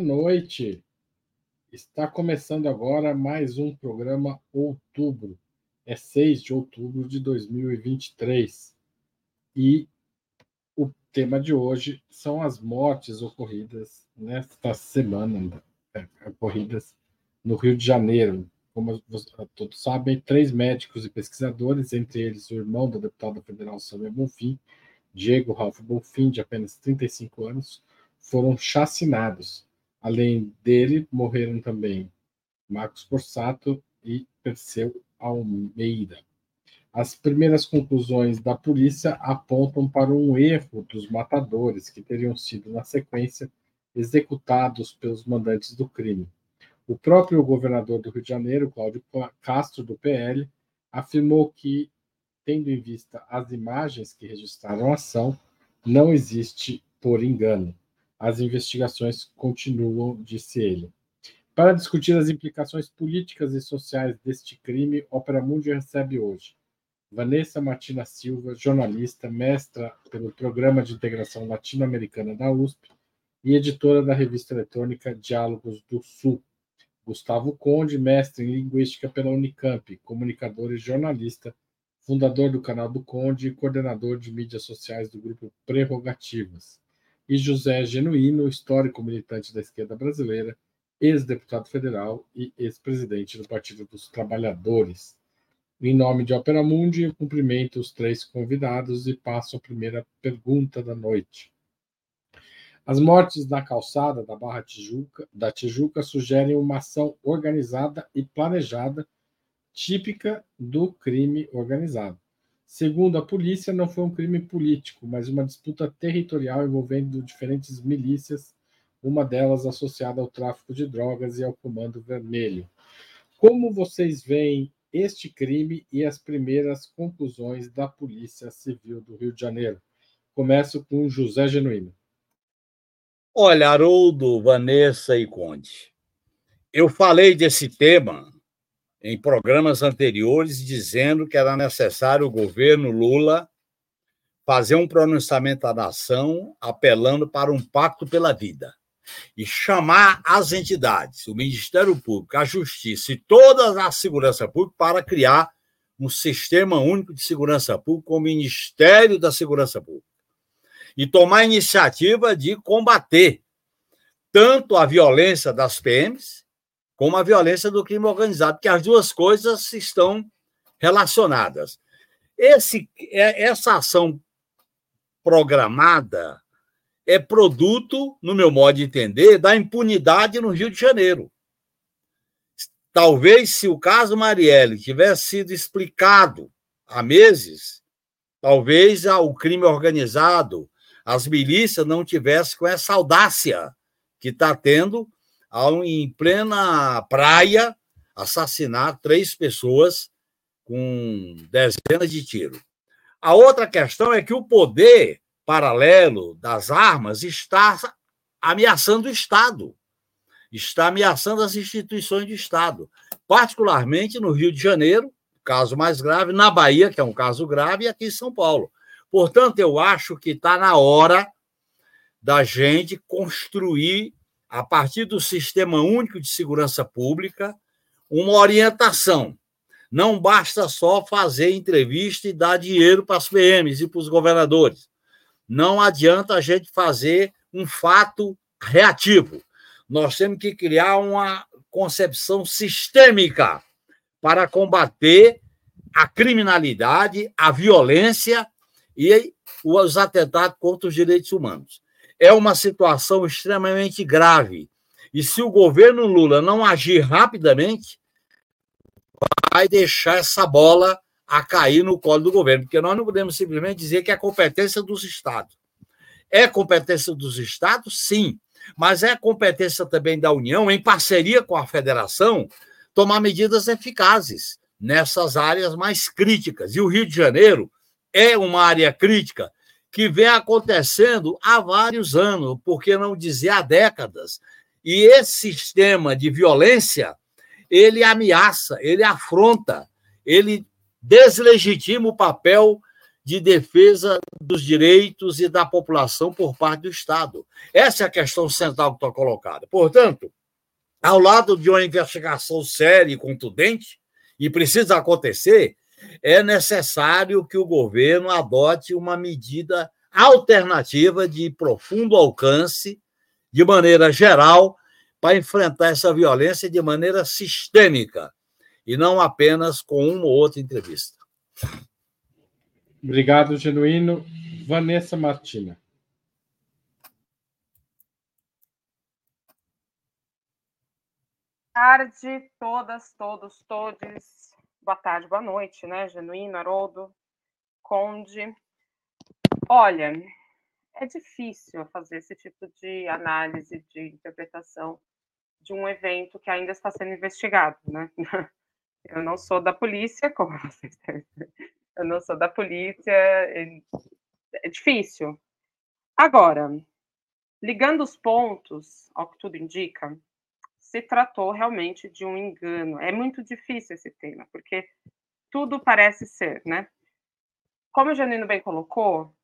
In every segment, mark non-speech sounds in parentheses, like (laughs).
noite. Está começando agora mais um programa Outubro. É 6 de outubro de 2023. E o tema de hoje são as mortes ocorridas nesta semana, é, ocorridas no Rio de Janeiro. Como todos sabem, três médicos e pesquisadores, entre eles o irmão do deputado federal Samuel Bonfim, Diego Ralph Bonfim, de apenas 35 anos, foram chacinados. Além dele, morreram também Marcos Borsato e Perseu Almeida. As primeiras conclusões da polícia apontam para um erro dos matadores, que teriam sido, na sequência, executados pelos mandantes do crime. O próprio governador do Rio de Janeiro, Cláudio Castro, do PL, afirmou que, tendo em vista as imagens que registraram a ação, não existe por engano. As investigações continuam, disse ele. Para discutir as implicações políticas e sociais deste crime, Opera Mundi recebe hoje Vanessa Martina Silva, jornalista, mestra pelo Programa de Integração Latino-Americana da USP e editora da revista eletrônica Diálogos do Sul. Gustavo Conde, mestre em Linguística pela Unicamp, comunicador e jornalista, fundador do canal do Conde e coordenador de mídias sociais do grupo Prerrogativas e José Genuíno, histórico militante da esquerda brasileira, ex-deputado federal e ex-presidente do Partido dos Trabalhadores. Em nome de Opera Mundi, eu cumprimento os três convidados e passo a primeira pergunta da noite. As mortes na calçada da Barra Tijuca, da Tijuca sugerem uma ação organizada e planejada, típica do crime organizado. Segundo a polícia, não foi um crime político, mas uma disputa territorial envolvendo diferentes milícias, uma delas associada ao tráfico de drogas e ao Comando Vermelho. Como vocês veem este crime e as primeiras conclusões da Polícia Civil do Rio de Janeiro? Começo com José Genuíno. Olha, Haroldo, Vanessa e Conde, eu falei desse tema em programas anteriores dizendo que era necessário o governo Lula fazer um pronunciamento à nação apelando para um pacto pela vida e chamar as entidades, o Ministério Público, a Justiça e toda a segurança pública para criar um sistema único de segurança pública, o Ministério da Segurança Pública, e tomar a iniciativa de combater tanto a violência das PMs como a violência do crime organizado, que as duas coisas estão relacionadas. Esse, é, essa ação programada é produto, no meu modo de entender, da impunidade no Rio de Janeiro. Talvez, se o caso Marielle tivesse sido explicado há meses, talvez o crime organizado, as milícias não tivessem com essa audácia que está tendo em plena praia, assassinar três pessoas com dezenas de tiros. A outra questão é que o poder paralelo das armas está ameaçando o Estado, está ameaçando as instituições de Estado, particularmente no Rio de Janeiro, caso mais grave, na Bahia, que é um caso grave, e aqui em São Paulo. Portanto, eu acho que está na hora da gente construir a partir do Sistema Único de Segurança Pública, uma orientação. Não basta só fazer entrevista e dar dinheiro para as PMs e para os governadores. Não adianta a gente fazer um fato reativo. Nós temos que criar uma concepção sistêmica para combater a criminalidade, a violência e os atentados contra os direitos humanos é uma situação extremamente grave. E se o governo Lula não agir rapidamente, vai deixar essa bola a cair no colo do governo, porque nós não podemos simplesmente dizer que é competência dos estados. É competência dos estados, sim, mas é competência também da União, em parceria com a federação, tomar medidas eficazes nessas áreas mais críticas. E o Rio de Janeiro é uma área crítica que vem acontecendo há vários anos, por que não dizer há décadas. E esse sistema de violência, ele ameaça, ele afronta, ele deslegitima o papel de defesa dos direitos e da população por parte do Estado. Essa é a questão central que está colocada. Portanto, ao lado de uma investigação séria e contundente, e precisa acontecer, é necessário que o governo adote uma medida alternativa de profundo alcance, de maneira geral, para enfrentar essa violência de maneira sistêmica, e não apenas com uma ou outra entrevista. Obrigado, Genuíno. Vanessa Martina. Boa tarde, todas, todos, todes. Boa tarde, boa noite, né? Genuíno, Haroldo, Conde. Olha, é difícil fazer esse tipo de análise, de interpretação de um evento que ainda está sendo investigado, né? (laughs) Eu não sou da polícia, como (laughs) vocês eu não sou da polícia, é difícil. Agora, ligando os pontos ao que tudo indica, se tratou realmente de um engano. É muito difícil esse tema, porque tudo parece ser, né? Como o Janino bem colocou,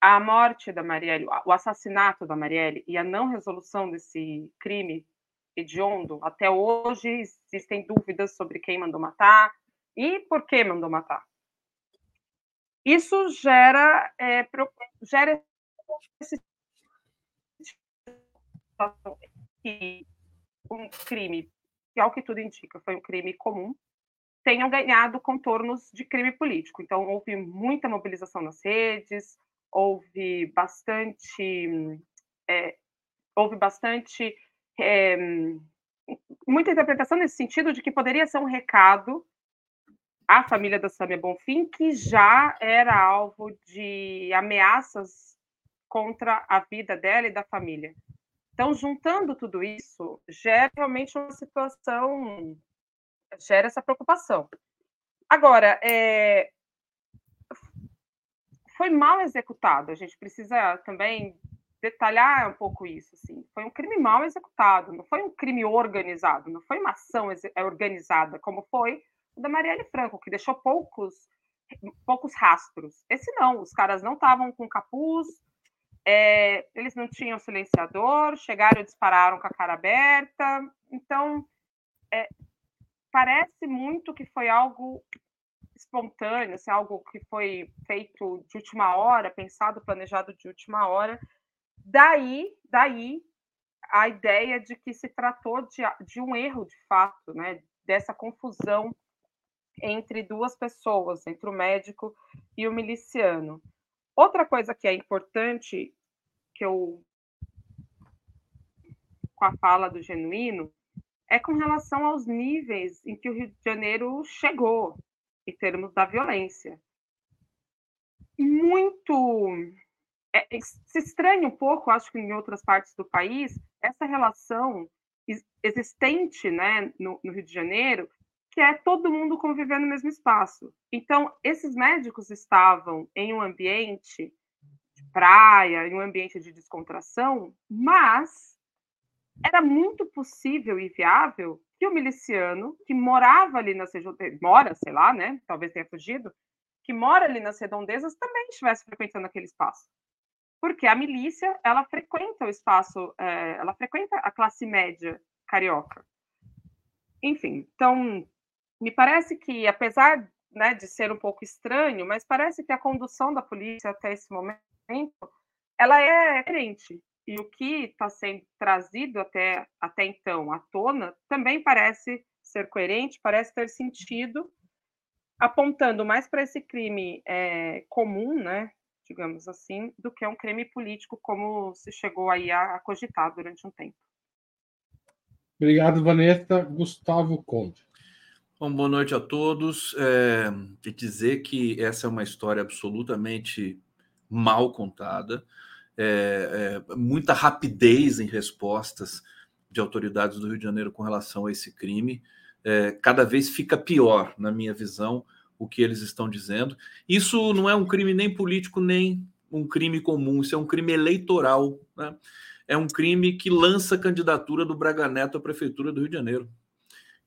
a morte da Marielle, o assassinato da Marielle e a não resolução desse crime hediondo, até hoje existem dúvidas sobre quem mandou matar e por que mandou matar. Isso gera, é, gera esse um crime, que ao que tudo indica, foi um crime comum, tenham ganhado contornos de crime político. Então, houve muita mobilização nas redes, houve bastante. É, houve bastante. É, muita interpretação nesse sentido de que poderia ser um recado a família da Samia Bonfim, que já era alvo de ameaças contra a vida dela e da família. Então, juntando tudo isso, gera realmente uma situação, gera essa preocupação. Agora, é, foi mal executado, a gente precisa também detalhar um pouco isso. Assim. Foi um crime mal executado, não foi um crime organizado, não foi uma ação organizada, como foi da Marielle Franco, que deixou poucos, poucos rastros. Esse não, os caras não estavam com capuz, é, eles não tinham silenciador, chegaram e dispararam com a cara aberta. Então, é, parece muito que foi algo espontâneo, assim, algo que foi feito de última hora, pensado, planejado de última hora. Daí, daí a ideia de que se tratou de, de um erro de fato, né? dessa confusão entre duas pessoas, entre o médico e o miliciano. Outra coisa que é importante, que eu com a fala do genuíno, é com relação aos níveis em que o Rio de Janeiro chegou em termos da violência. Muito é, se estranha um pouco, acho que em outras partes do país, essa relação existente né, no, no Rio de Janeiro que é todo mundo conviver no mesmo espaço. Então, esses médicos estavam em um ambiente de praia, em um ambiente de descontração, mas era muito possível e viável que o miliciano que morava ali nas redondezas, mora, sei lá, né? Talvez tenha fugido, que mora ali nas redondezas também estivesse frequentando aquele espaço. Porque a milícia, ela frequenta o espaço, é, ela frequenta a classe média carioca. Enfim, então me parece que, apesar né, de ser um pouco estranho, mas parece que a condução da polícia até esse momento ela é coerente. E o que está sendo trazido até, até então à tona também parece ser coerente, parece ter sentido, apontando mais para esse crime é, comum, né, digamos assim, do que um crime político, como se chegou aí a, a cogitar durante um tempo. Obrigado, Vanessa. Gustavo Conde. Bom, boa noite a todos. É, de dizer que essa é uma história absolutamente mal contada, é, é, muita rapidez em respostas de autoridades do Rio de Janeiro com relação a esse crime. É, cada vez fica pior, na minha visão, o que eles estão dizendo. Isso não é um crime nem político, nem um crime comum, isso é um crime eleitoral. Né? É um crime que lança a candidatura do Braga Neto à Prefeitura do Rio de Janeiro.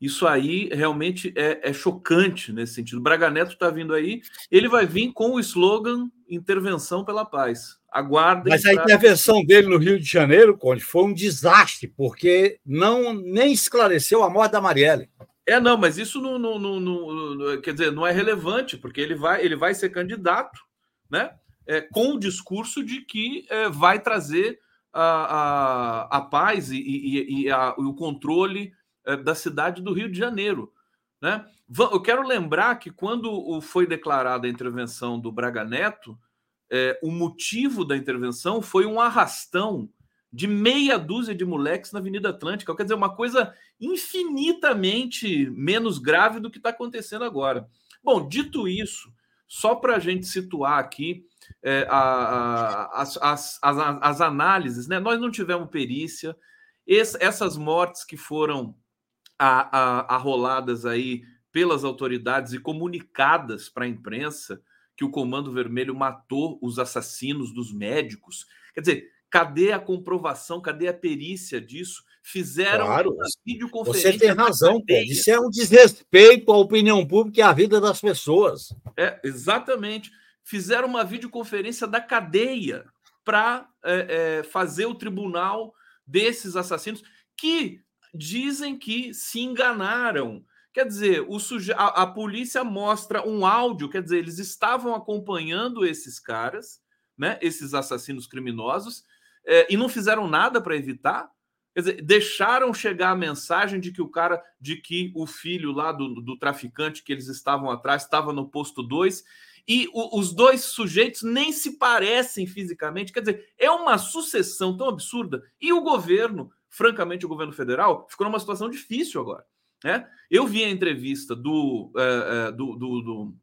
Isso aí realmente é, é chocante nesse sentido. O Braga Neto está vindo aí, ele vai vir com o slogan Intervenção pela Paz. Aguardem. Mas a pra... intervenção dele no Rio de Janeiro, Conde, foi um desastre, porque não nem esclareceu a morte da Marielle. É, não, mas isso não, não, não, não, quer dizer, não é relevante, porque ele vai, ele vai ser candidato, né? É, com o discurso de que é, vai trazer a, a, a paz e, e, e, a, o controle da cidade do Rio de Janeiro. Né? Eu quero lembrar que quando foi declarada a intervenção do Braga Neto, é, o motivo da intervenção foi um arrastão de meia dúzia de moleques na Avenida Atlântica. Quer dizer, uma coisa infinitamente menos grave do que está acontecendo agora. Bom, dito isso, só para a gente situar aqui é, a, a, as, as, as, as, análises, né? nós não tivemos perícia, essas mortes que foram arroladas aí pelas autoridades e comunicadas para a imprensa que o Comando Vermelho matou os assassinos dos médicos. Quer dizer, cadê a comprovação, cadê a perícia disso? Fizeram claro, uma videoconferência. Você tem razão, Pedro. Isso é um desrespeito à opinião pública e à vida das pessoas. É, exatamente. Fizeram uma videoconferência da cadeia para é, é, fazer o tribunal desses assassinos que dizem que se enganaram. Quer dizer, suje... a, a, polícia mostra um áudio, quer dizer, eles estavam acompanhando esses caras, né, esses assassinos criminosos, é, e não fizeram nada para evitar. Quer dizer, deixaram chegar a mensagem de que o cara, de que o filho lá do, do traficante que eles estavam atrás estava no posto 2 e o, os dois sujeitos nem se parecem fisicamente. Quer dizer, é uma sucessão tão absurda. E o governo francamente, o governo federal ficou numa situação difícil agora. Né? Eu vi a entrevista do, uh, do, do, do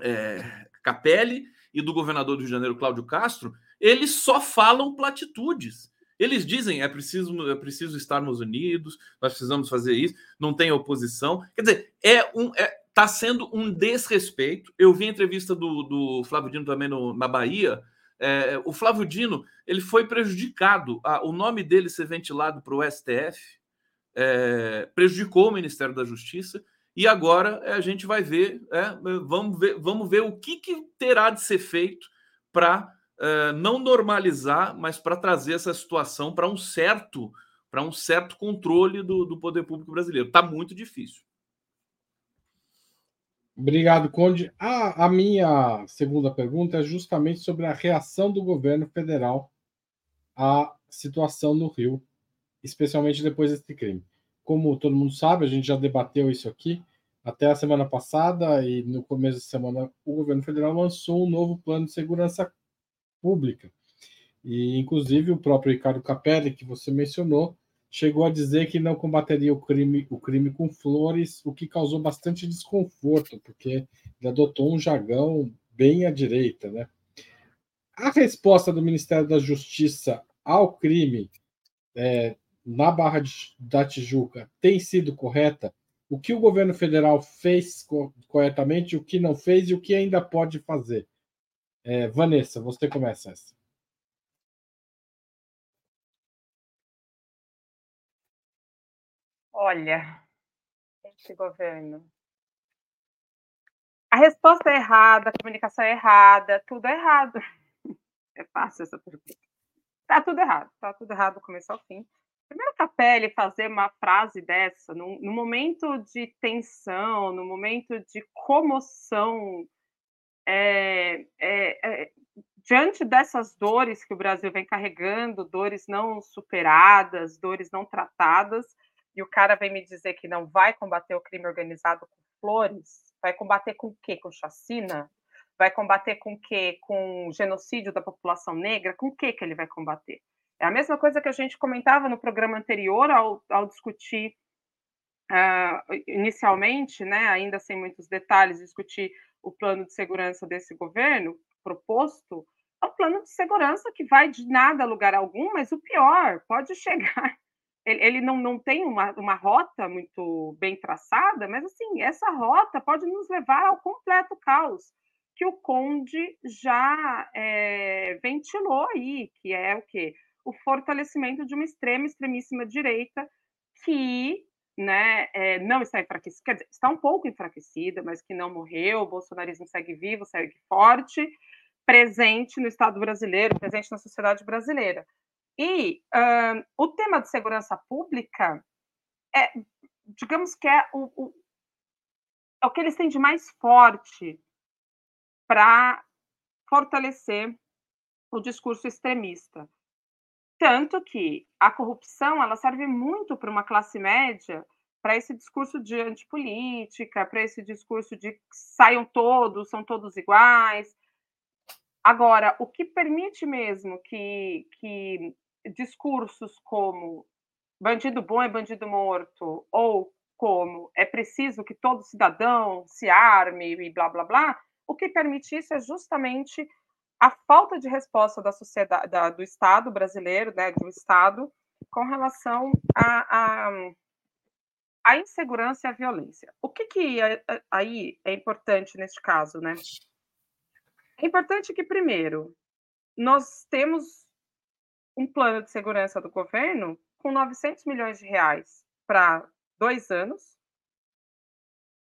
é, Capelli e do governador do Rio de Janeiro, Cláudio Castro, eles só falam platitudes. Eles dizem é preciso, é preciso estarmos unidos, nós precisamos fazer isso, não tem oposição. Quer dizer, é um, é, tá sendo um desrespeito. Eu vi a entrevista do, do Flávio Dino também no, na Bahia, é, o Flávio Dino ele foi prejudicado. Ah, o nome dele ser ventilado para o STF é, prejudicou o Ministério da Justiça. E agora é, a gente vai ver, é, vamos ver, vamos ver o que, que terá de ser feito para é, não normalizar, mas para trazer essa situação para um certo para um certo controle do, do poder público brasileiro. Está muito difícil. Obrigado, Conde. A, a minha segunda pergunta é justamente sobre a reação do governo federal à situação no Rio, especialmente depois desse crime. Como todo mundo sabe, a gente já debateu isso aqui até a semana passada e no começo da semana o governo federal lançou um novo plano de segurança pública. E inclusive o próprio Ricardo Capelli, que você mencionou, chegou a dizer que não combateria o crime, o crime com flores, o que causou bastante desconforto, porque ele adotou um jargão bem à direita, né? A resposta do Ministério da Justiça ao crime é, na Barra de, da Tijuca tem sido correta? O que o governo federal fez co corretamente, o que não fez e o que ainda pode fazer? É, Vanessa, você começa essa. Olha, esse governo. A resposta é errada, a comunicação é errada, tudo é errado. (laughs) É fácil essa pergunta. Tá tudo errado, tá tudo errado do começo ao fim. Primeiro, Capelli fazer uma frase dessa, no, no momento de tensão, no momento de comoção, é, é, é, diante dessas dores que o Brasil vem carregando, dores não superadas, dores não tratadas, e o cara vem me dizer que não vai combater o crime organizado com flores, vai combater com o quê? Com chacina? Vai combater com o quê? Com genocídio da população negra? Com o quê que ele vai combater? É a mesma coisa que a gente comentava no programa anterior ao, ao discutir uh, inicialmente, né, ainda sem muitos detalhes, discutir o plano de segurança desse governo proposto, é o plano de segurança que vai de nada a lugar algum, mas o pior, pode (laughs) chegar ele, ele não, não tem uma, uma rota muito bem traçada, mas assim, essa rota pode nos levar ao completo caos, que o Conde já é, ventilou aí, que é o quê? O fortalecimento de uma extrema, extremíssima direita que né, é, não está enfraquecida, quer dizer, está um pouco enfraquecida, mas que não morreu, o bolsonarismo segue vivo, segue forte, presente no Estado brasileiro, presente na sociedade brasileira. E uh, o tema de segurança pública é, digamos que é o, o, é o que eles têm de mais forte para fortalecer o discurso extremista. Tanto que a corrupção ela serve muito para uma classe média, para esse discurso de antipolítica, para esse discurso de saiam todos, são todos iguais. Agora, o que permite mesmo que, que discursos como bandido bom é bandido morto, ou como é preciso que todo cidadão se arme e blá blá blá, o que permite isso é justamente a falta de resposta da sociedade, da, do Estado brasileiro, né, do Estado, com relação à a, a, a, insegurança e à violência. O que, que é, é, aí é importante neste caso, né? É importante que, primeiro, nós temos um plano de segurança do governo com 900 milhões de reais para dois anos,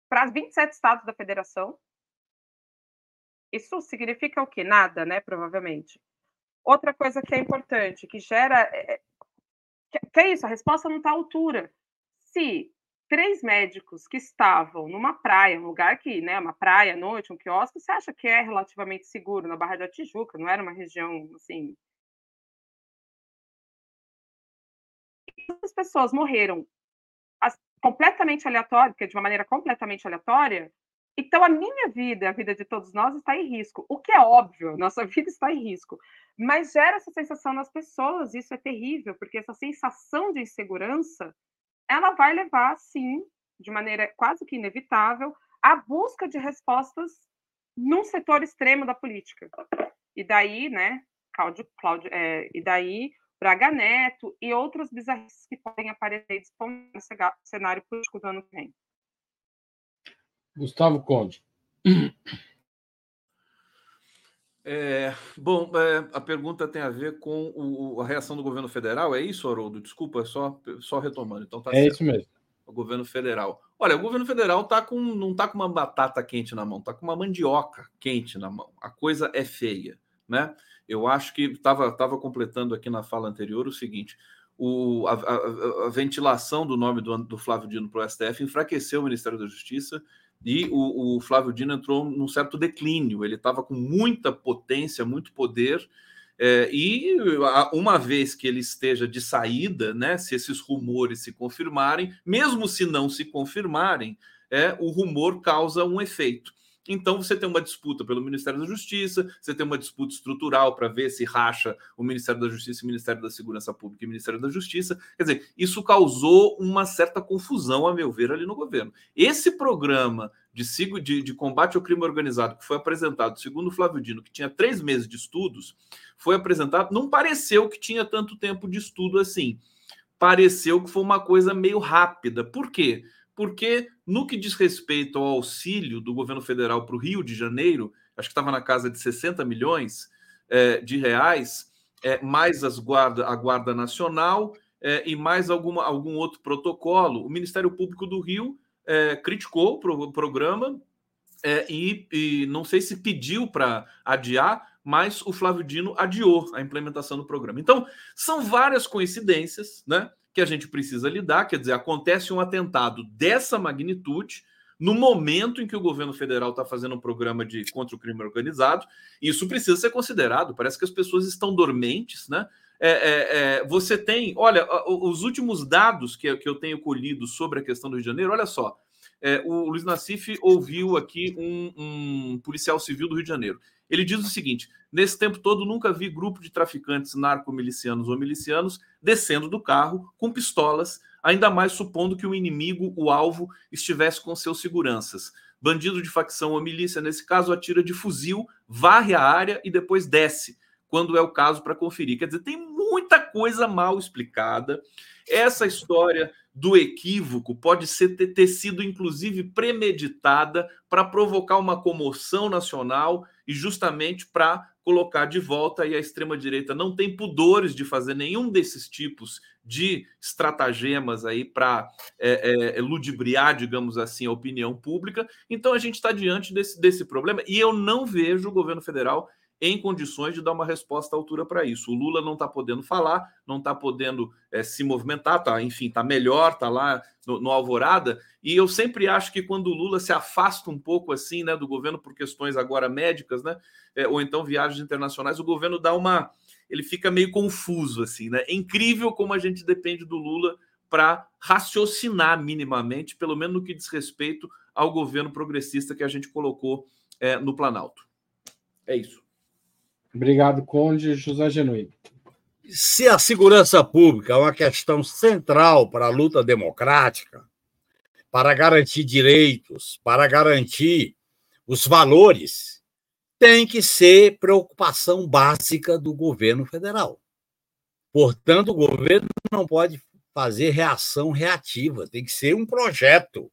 para 27 estados da federação, isso significa o quê? Nada, né? Provavelmente. Outra coisa que é importante, que gera. É, é que é isso, a resposta não está à altura. Se três médicos que estavam numa praia, um lugar que, né, uma praia à noite, um quiosque, você acha que é relativamente seguro na Barra da Tijuca, não era uma região assim. As pessoas morreram completamente aleatória, porque de uma maneira completamente aleatória, então, a minha vida, a vida de todos nós está em risco. O que é óbvio, nossa (laughs) vida está em risco. Mas gera essa sensação nas pessoas, isso é terrível, porque essa sensação de insegurança, ela vai levar, sim, de maneira quase que inevitável, à busca de respostas num setor extremo da política. E daí, né, Cláudio, Cláudio é, e daí Braga Neto e outras bizarrices que podem aparecer disponíveis no cenário político do ano que vem. Gustavo Conde. É, bom, é, a pergunta tem a ver com o, a reação do governo federal, é isso, Haroldo? Desculpa, só, só retomando. Então tá é certo. isso mesmo. O governo federal. Olha, o governo federal tá com, não está com uma batata quente na mão, está com uma mandioca quente na mão. A coisa é feia, né? Eu acho que estava tava completando aqui na fala anterior o seguinte: o, a, a, a, ventilação do nome do, do Flávio Dino para o STF enfraqueceu o Ministério da Justiça, e o, o Flávio Dino entrou num certo declínio. Ele estava com muita potência, muito poder, é, e uma vez que ele esteja de saída, né, se esses rumores se confirmarem, mesmo se não se confirmarem, é, o rumor causa um efeito. Então você tem uma disputa pelo Ministério da Justiça, você tem uma disputa estrutural para ver se racha o Ministério da Justiça, o Ministério da Segurança Pública e o Ministério da Justiça. Quer dizer, isso causou uma certa confusão, a meu ver, ali no governo. Esse programa de, de, de combate ao crime organizado que foi apresentado, segundo o Flávio Dino, que tinha três meses de estudos, foi apresentado, não pareceu que tinha tanto tempo de estudo assim. Pareceu que foi uma coisa meio rápida. Por quê? Porque no que diz respeito ao auxílio do governo federal para o Rio de Janeiro, acho que estava na casa de 60 milhões é, de reais, é, mais as guarda, a Guarda Nacional é, e mais alguma, algum outro protocolo. O Ministério Público do Rio criticou o programa é, e, e não sei se pediu para adiar, mas o Flávio Dino adiou a implementação do programa. Então, são várias coincidências, né? Que a gente precisa lidar. Quer dizer, acontece um atentado dessa magnitude no momento em que o governo federal está fazendo um programa de contra o crime organizado. Isso precisa ser considerado. Parece que as pessoas estão dormentes, né? É, é, é, você tem, olha, os últimos dados que, que eu tenho colhido sobre a questão do Rio de Janeiro, olha só. É, o Luiz Nassif ouviu aqui um, um policial civil do Rio de Janeiro. Ele diz o seguinte: nesse tempo todo nunca vi grupo de traficantes narcomilicianos ou milicianos descendo do carro com pistolas, ainda mais supondo que o inimigo, o alvo, estivesse com seus seguranças. Bandido de facção ou milícia, nesse caso, atira de fuzil, varre a área e depois desce, quando é o caso para conferir. Quer dizer, tem muita coisa mal explicada. Essa história do equívoco pode ser ter, ter sido, inclusive, premeditada para provocar uma comoção nacional e justamente para colocar de volta e a extrema-direita não tem pudores de fazer nenhum desses tipos de estratagemas aí para é, é, ludibriar, digamos assim, a opinião pública. Então a gente está diante desse, desse problema e eu não vejo o governo federal em condições de dar uma resposta à altura para isso. O Lula não está podendo falar, não está podendo é, se movimentar, tá, enfim, está melhor, está lá no, no, Alvorada. E eu sempre acho que quando o Lula se afasta um pouco assim, né, do governo por questões agora médicas, né, é, ou então viagens internacionais, o governo dá uma, ele fica meio confuso assim, né? É incrível como a gente depende do Lula para raciocinar minimamente, pelo menos no que diz respeito ao governo progressista que a gente colocou é, no Planalto. É isso. Obrigado, Conde José Genuíno. Se a segurança pública é uma questão central para a luta democrática, para garantir direitos, para garantir os valores, tem que ser preocupação básica do governo federal. Portanto, o governo não pode fazer reação reativa, tem que ser um projeto.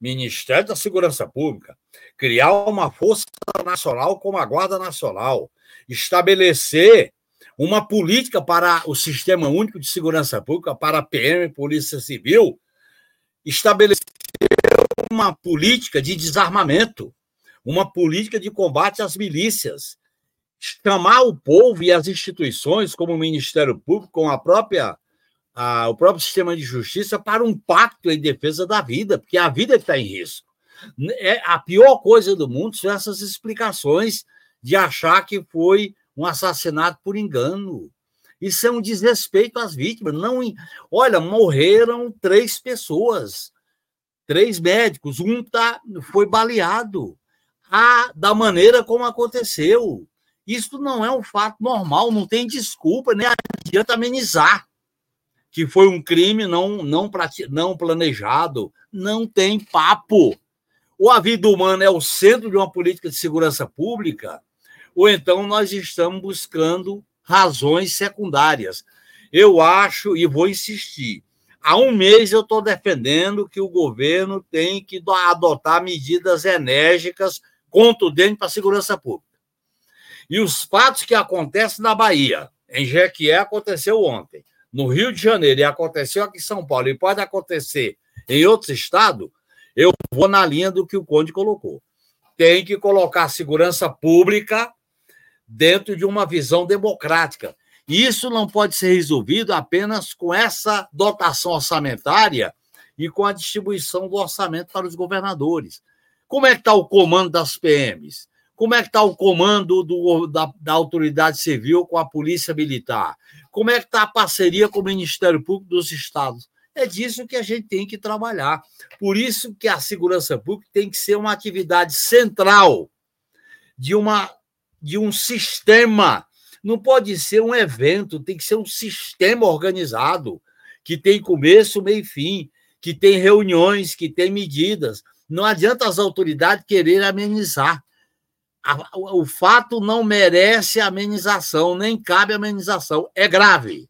Ministério da Segurança Pública, criar uma força nacional como a Guarda Nacional, estabelecer uma política para o Sistema Único de Segurança Pública, para a PM, Polícia Civil, estabelecer uma política de desarmamento, uma política de combate às milícias, chamar o povo e as instituições, como o Ministério Público, com a própria a, o próprio sistema de justiça para um pacto em defesa da vida, porque a vida está em risco. É, a pior coisa do mundo são essas explicações de achar que foi um assassinato por engano. Isso é um desrespeito às vítimas. Não, olha, morreram três pessoas, três médicos, um tá, foi baleado. Ah, da maneira como aconteceu. Isso não é um fato normal, não tem desculpa, nem adianta amenizar que foi um crime não, não, não planejado. Não tem papo. Ou a vida humana é o centro de uma política de segurança pública, ou então nós estamos buscando razões secundárias. Eu acho, e vou insistir, há um mês eu estou defendendo que o governo tem que adotar medidas enérgicas, contundentes para a segurança pública. E os fatos que acontecem na Bahia, em Jequié, aconteceu ontem, no Rio de Janeiro, e aconteceu aqui em São Paulo, e pode acontecer em outros estados, eu vou na linha do que o Conde colocou. Tem que colocar segurança pública dentro de uma visão democrática. Isso não pode ser resolvido apenas com essa dotação orçamentária e com a distribuição do orçamento para os governadores. Como é que está o comando das PMs? Como é que está o comando do, da, da, autoridade civil com a polícia militar? Como é que está a parceria com o Ministério Público dos Estados? É disso que a gente tem que trabalhar. Por isso que a segurança pública tem que ser uma atividade central de uma de um sistema. Não pode ser um evento, tem que ser um sistema organizado, que tem começo, meio e fim, que tem reuniões, que tem medidas. Não adianta as autoridades quererem amenizar. O fato não merece amenização, nem cabe amenização. É grave.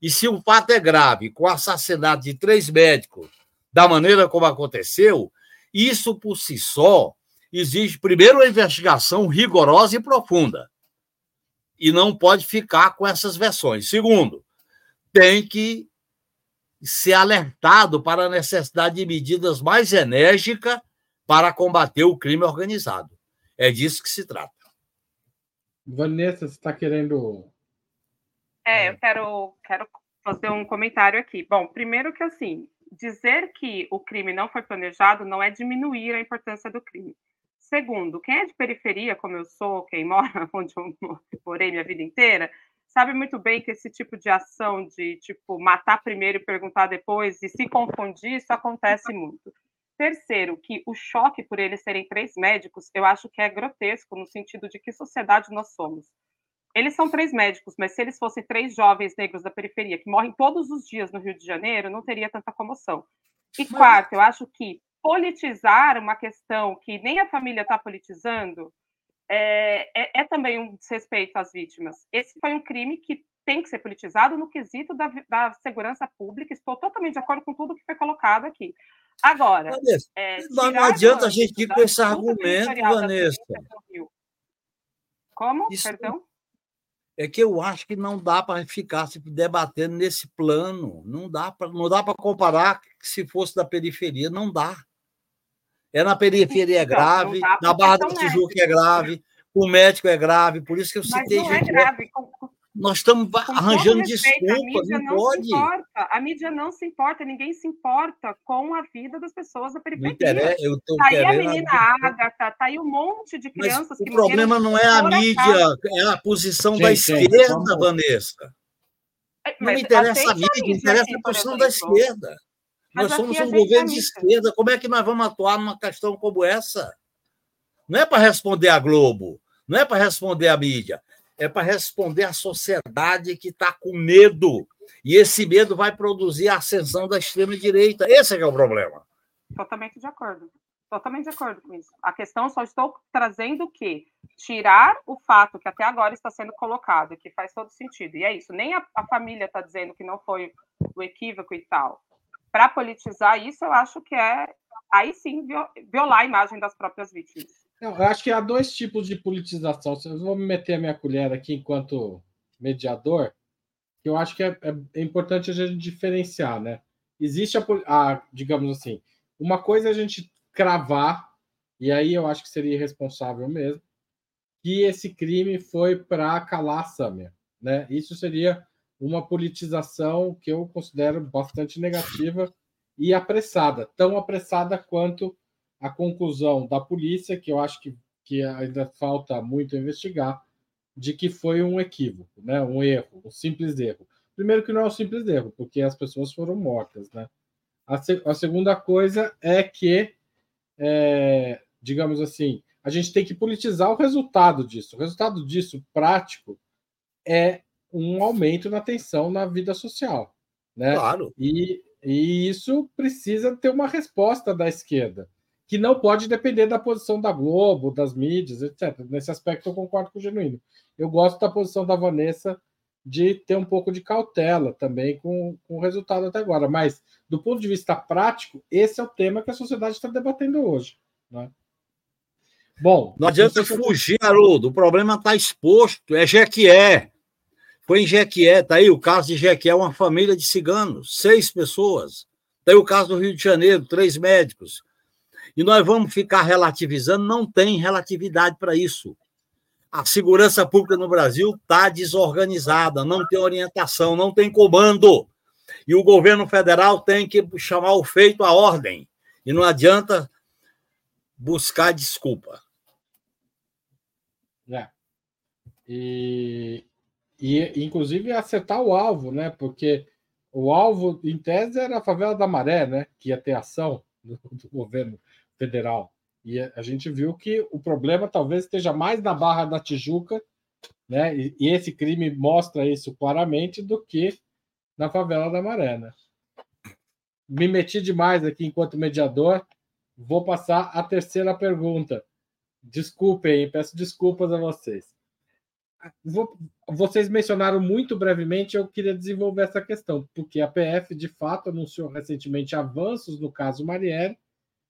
E se o fato é grave, com o assassinato de três médicos, da maneira como aconteceu, isso por si só exige, primeiro, uma investigação rigorosa e profunda. E não pode ficar com essas versões. Segundo, tem que ser alertado para a necessidade de medidas mais enérgicas para combater o crime organizado. É disso que se trata. Vanessa, você está querendo. É, eu quero, quero fazer um comentário aqui. Bom, primeiro que assim, dizer que o crime não foi planejado não é diminuir a importância do crime. Segundo, quem é de periferia, como eu sou, quem mora (laughs) onde eu morei minha vida inteira, sabe muito bem que esse tipo de ação de tipo matar primeiro e perguntar depois e se confundir, isso acontece muito. Terceiro, que o choque por eles serem três médicos, eu acho que é grotesco no sentido de que sociedade nós somos. Eles são três médicos, mas se eles fossem três jovens negros da periferia que morrem todos os dias no Rio de Janeiro, não teria tanta comoção. E quarto, eu acho que politizar uma questão que nem a família está politizando é, é, é, também um desrespeito às vítimas. Esse foi um crime que tem que ser politizado no quesito da, da segurança pública. Estou totalmente de acordo com tudo que foi colocado aqui. Agora, Vanessa, é, não adianta a gente ir com esse argumento, Vanessa. Como? Isso, Perdão? É que eu acho que não dá para ficar se debatendo nesse plano. Não dá para não dá para comparar se fosse da periferia, não dá. É na periferia é grave, na Barra da Tijuca é grave, o médico é grave, por isso que eu citei Mas não é grave. Nós estamos arranjando desculpas, não, não pode. A mídia não se importa, ninguém se importa com a vida das pessoas da periferia. Interessa, eu tô tá aí a menina Ágata, tá aí um monte de crianças Mas que O problema não é a mídia, é a posição gente, da esquerda, gente, Vanessa. É, não me interessa a mídia, me interessa a posição da esquerda. Nós somos um governo de esquerda, como é que nós vamos atuar numa questão como essa? Não é para responder a Globo, não é para responder a mídia, é para responder à sociedade que está com medo. E esse medo vai produzir a ascensão da extrema-direita. Esse é, é o problema. Totalmente de acordo. Totalmente de acordo com isso. A questão só estou trazendo o quê? Tirar o fato que até agora está sendo colocado, que faz todo sentido. E é isso. Nem a, a família está dizendo que não foi o equívoco e tal. Para politizar isso, eu acho que é aí sim violar a imagem das próprias vítimas. Eu acho que há dois tipos de politização. Eu vou me meter a minha colher aqui enquanto mediador, que eu acho que é, é, é importante a gente diferenciar, né? Existe a, a, digamos assim, uma coisa é a gente cravar, e aí eu acho que seria irresponsável mesmo, que esse crime foi para calar a Sâmia, né? Isso seria uma politização que eu considero bastante negativa e apressada, tão apressada quanto a conclusão da polícia, que eu acho que, que ainda falta muito investigar, de que foi um equívoco, né? um erro, um simples erro. Primeiro que não é um simples erro, porque as pessoas foram mortas. Né? A, se, a segunda coisa é que, é, digamos assim, a gente tem que politizar o resultado disso. O resultado disso, prático, é um aumento na tensão na vida social. Né? Claro. E, e isso precisa ter uma resposta da esquerda que não pode depender da posição da Globo, das mídias, etc. Nesse aspecto eu concordo com o Genuíno. Eu gosto da posição da Vanessa de ter um pouco de cautela também com, com o resultado até agora. Mas, do ponto de vista prático, esse é o tema que a sociedade está debatendo hoje. Né? Bom. Não adianta você... fugir, Haroldo. O problema está exposto. É Jequié. Foi em Jequié. Está aí o caso de Jequié, uma família de ciganos, seis pessoas. Está aí o caso do Rio de Janeiro, três médicos. E nós vamos ficar relativizando, não tem relatividade para isso. A segurança pública no Brasil está desorganizada, não tem orientação, não tem comando. E o governo federal tem que chamar o feito à ordem. E não adianta buscar desculpa. É. E, e, inclusive, acertar o alvo, né? Porque o alvo, em tese, era a favela da Maré, né? Que ia ter ação do, do governo federal. E a gente viu que o problema talvez esteja mais na Barra da Tijuca, né? E, e esse crime mostra isso claramente do que na favela da Maré, né? Me meti demais aqui enquanto mediador. Vou passar a terceira pergunta. Desculpem, peço desculpas a vocês. Vou, vocês mencionaram muito brevemente, eu queria desenvolver essa questão, porque a PF de fato anunciou recentemente avanços no caso Marielle,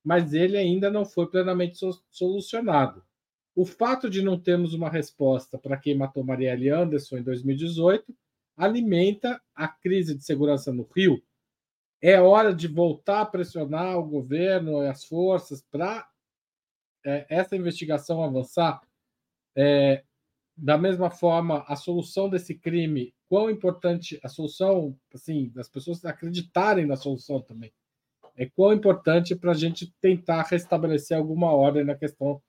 mas ele ainda não foi plenamente solucionado. O fato de não termos uma resposta para quem matou Marielle Anderson em 2018 alimenta a crise de segurança no Rio. É hora de voltar a pressionar o governo e as forças para é, essa investigação avançar. É, da mesma forma, a solução desse crime, quão importante a solução, assim, das pessoas acreditarem na solução também é quão importante para a gente tentar restabelecer alguma ordem na questão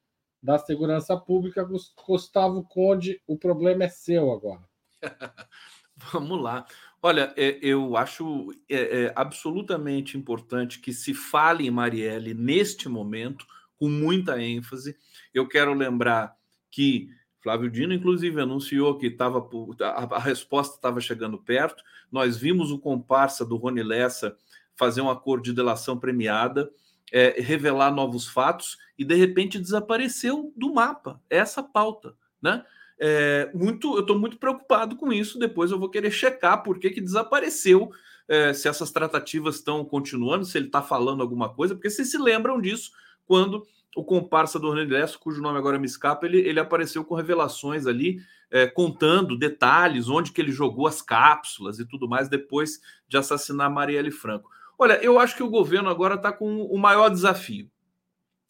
da segurança pública. Gustavo Conde, o problema é seu agora. (laughs) Vamos lá. Olha, é, eu acho é, é absolutamente importante que se fale em Marielle neste momento, com muita ênfase. Eu quero lembrar que Flávio Dino, inclusive, anunciou que tava, a, resposta estava chegando perto. Nós vimos o comparsa do Rony Lessa fazer um acordo de delação premiada, é, revelar novos fatos e de repente desapareceu do mapa essa pauta, né? É, muito, eu estou muito preocupado com isso. Depois eu vou querer checar por que, que desapareceu, é, se essas tratativas estão continuando, se ele está falando alguma coisa, porque vocês se lembram disso quando o comparsa do Lessa, cujo nome agora me escapa, ele, ele apareceu com revelações ali, é, contando detalhes, onde que ele jogou as cápsulas e tudo mais depois de assassinar Marielle Franco. Olha, eu acho que o governo agora está com o maior desafio.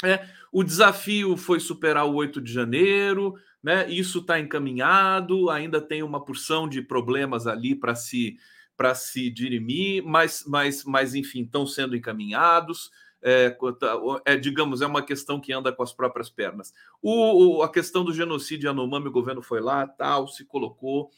É, o desafio foi superar o 8 de janeiro, né? Isso está encaminhado, ainda tem uma porção de problemas ali para se para se dirimir, mas, mas, mas enfim, estão sendo encaminhados. É, é, digamos, é uma questão que anda com as próprias pernas. O, o, a questão do genocídio Anomami, o governo foi lá, tal, se colocou.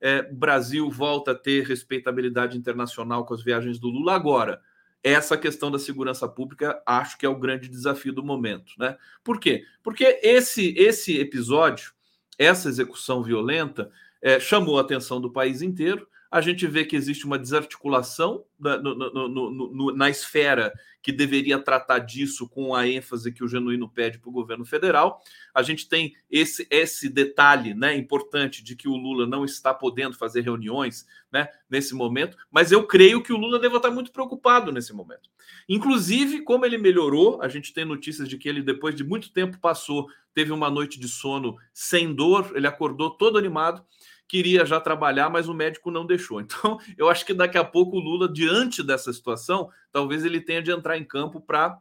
É, Brasil volta a ter respeitabilidade internacional com as viagens do Lula. Agora, essa questão da segurança pública acho que é o grande desafio do momento, né? Por quê? Porque esse esse episódio, essa execução violenta, é, chamou a atenção do país inteiro a gente vê que existe uma desarticulação na, no, no, no, na esfera que deveria tratar disso com a ênfase que o Genuíno pede para o governo federal. A gente tem esse, esse detalhe né, importante de que o Lula não está podendo fazer reuniões né, nesse momento, mas eu creio que o Lula deve estar muito preocupado nesse momento. Inclusive, como ele melhorou, a gente tem notícias de que ele, depois de muito tempo, passou, teve uma noite de sono sem dor, ele acordou todo animado queria já trabalhar, mas o médico não deixou. (laughs) Então, eu acho que daqui a pouco o Lula, diante dessa situação, talvez ele tenha de entrar em campo para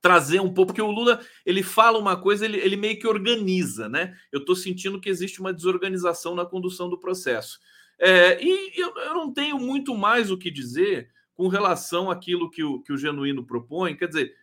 trazer um pouco, porque o Lula ele fala uma coisa, ele, ele meio que organiza, né? Eu estou sentindo que existe uma desorganização na condução do processo. É, e eu, eu, não tenho muito mais o que dizer com relação àquilo que o, que o Genuíno propõe. Quer dizer,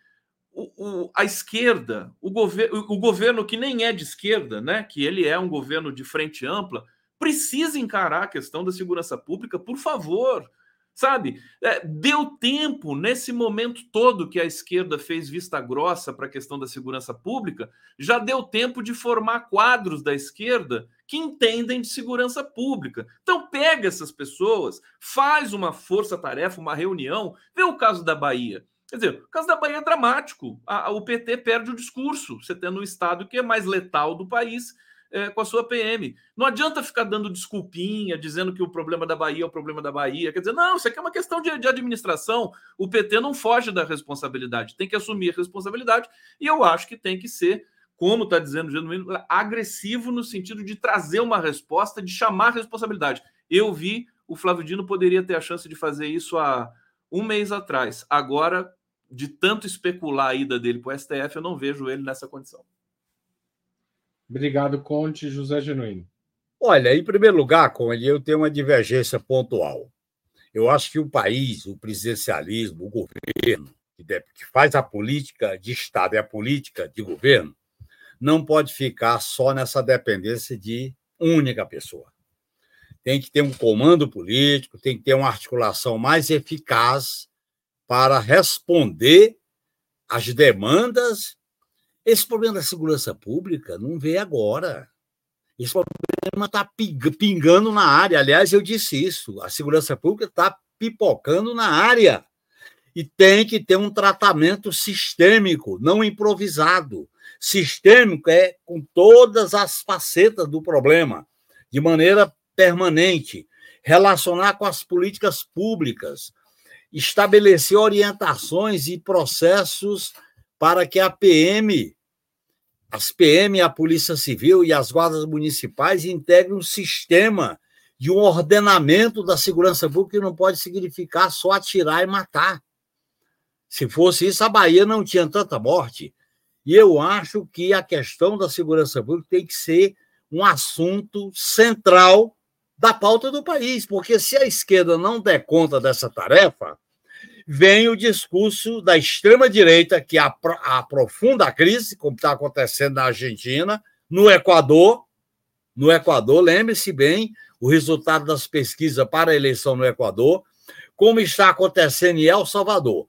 o, o, a esquerda, o, gover, o governo que nem é de esquerda, né? Que ele é um governo de frente ampla, precisa encarar a questão da segurança pública, por favor. Sabe, é, deu tempo nesse momento todo que a esquerda fez vista grossa para a questão da segurança pública, já deu tempo de formar quadros da esquerda que entendem de segurança pública. Então, pega essas pessoas, faz uma força-tarefa, uma reunião, vê o caso da Bahia. Quer dizer, o caso da Bahia é dramático. A, a, o PT perde o discurso, você tendo um Estado que é mais letal do país é, com a sua PM. Não adianta ficar dando desculpinha, dizendo que o problema da Bahia é o problema da Bahia. Quer dizer, não, isso aqui é uma questão de, de administração. O PT não foge da responsabilidade, tem que assumir a responsabilidade. E eu acho que tem que ser, como está dizendo o Genuíno, agressivo no sentido de trazer uma resposta, de chamar a responsabilidade. Eu vi, o Flávio Dino poderia ter a chance de fazer isso há um mês atrás. Agora, de tanto especular a ida dele para o STF, eu não vejo ele nessa condição. Obrigado, Conte José Genuíno. Olha, em primeiro lugar, Conde, eu tenho uma divergência pontual. Eu acho que o país, o presidencialismo, o governo, que faz a política de Estado e a política de governo, não pode ficar só nessa dependência de única pessoa. Tem que ter um comando político, tem que ter uma articulação mais eficaz para responder às demandas esse problema da segurança pública não veio agora. Esse problema está pingando na área. Aliás, eu disse isso: a segurança pública está pipocando na área. E tem que ter um tratamento sistêmico, não improvisado. Sistêmico é com todas as facetas do problema, de maneira permanente. Relacionar com as políticas públicas, estabelecer orientações e processos para que a PM, as PM, a Polícia Civil e as guardas municipais integrem um sistema de um ordenamento da segurança pública que não pode significar só atirar e matar. Se fosse isso, a Bahia não tinha tanta morte. E eu acho que a questão da segurança pública tem que ser um assunto central da pauta do país, porque se a esquerda não der conta dessa tarefa, vem o discurso da extrema-direita que aprofunda a crise, como está acontecendo na Argentina, no Equador. No Equador, lembre-se bem, o resultado das pesquisas para a eleição no Equador, como está acontecendo em El Salvador.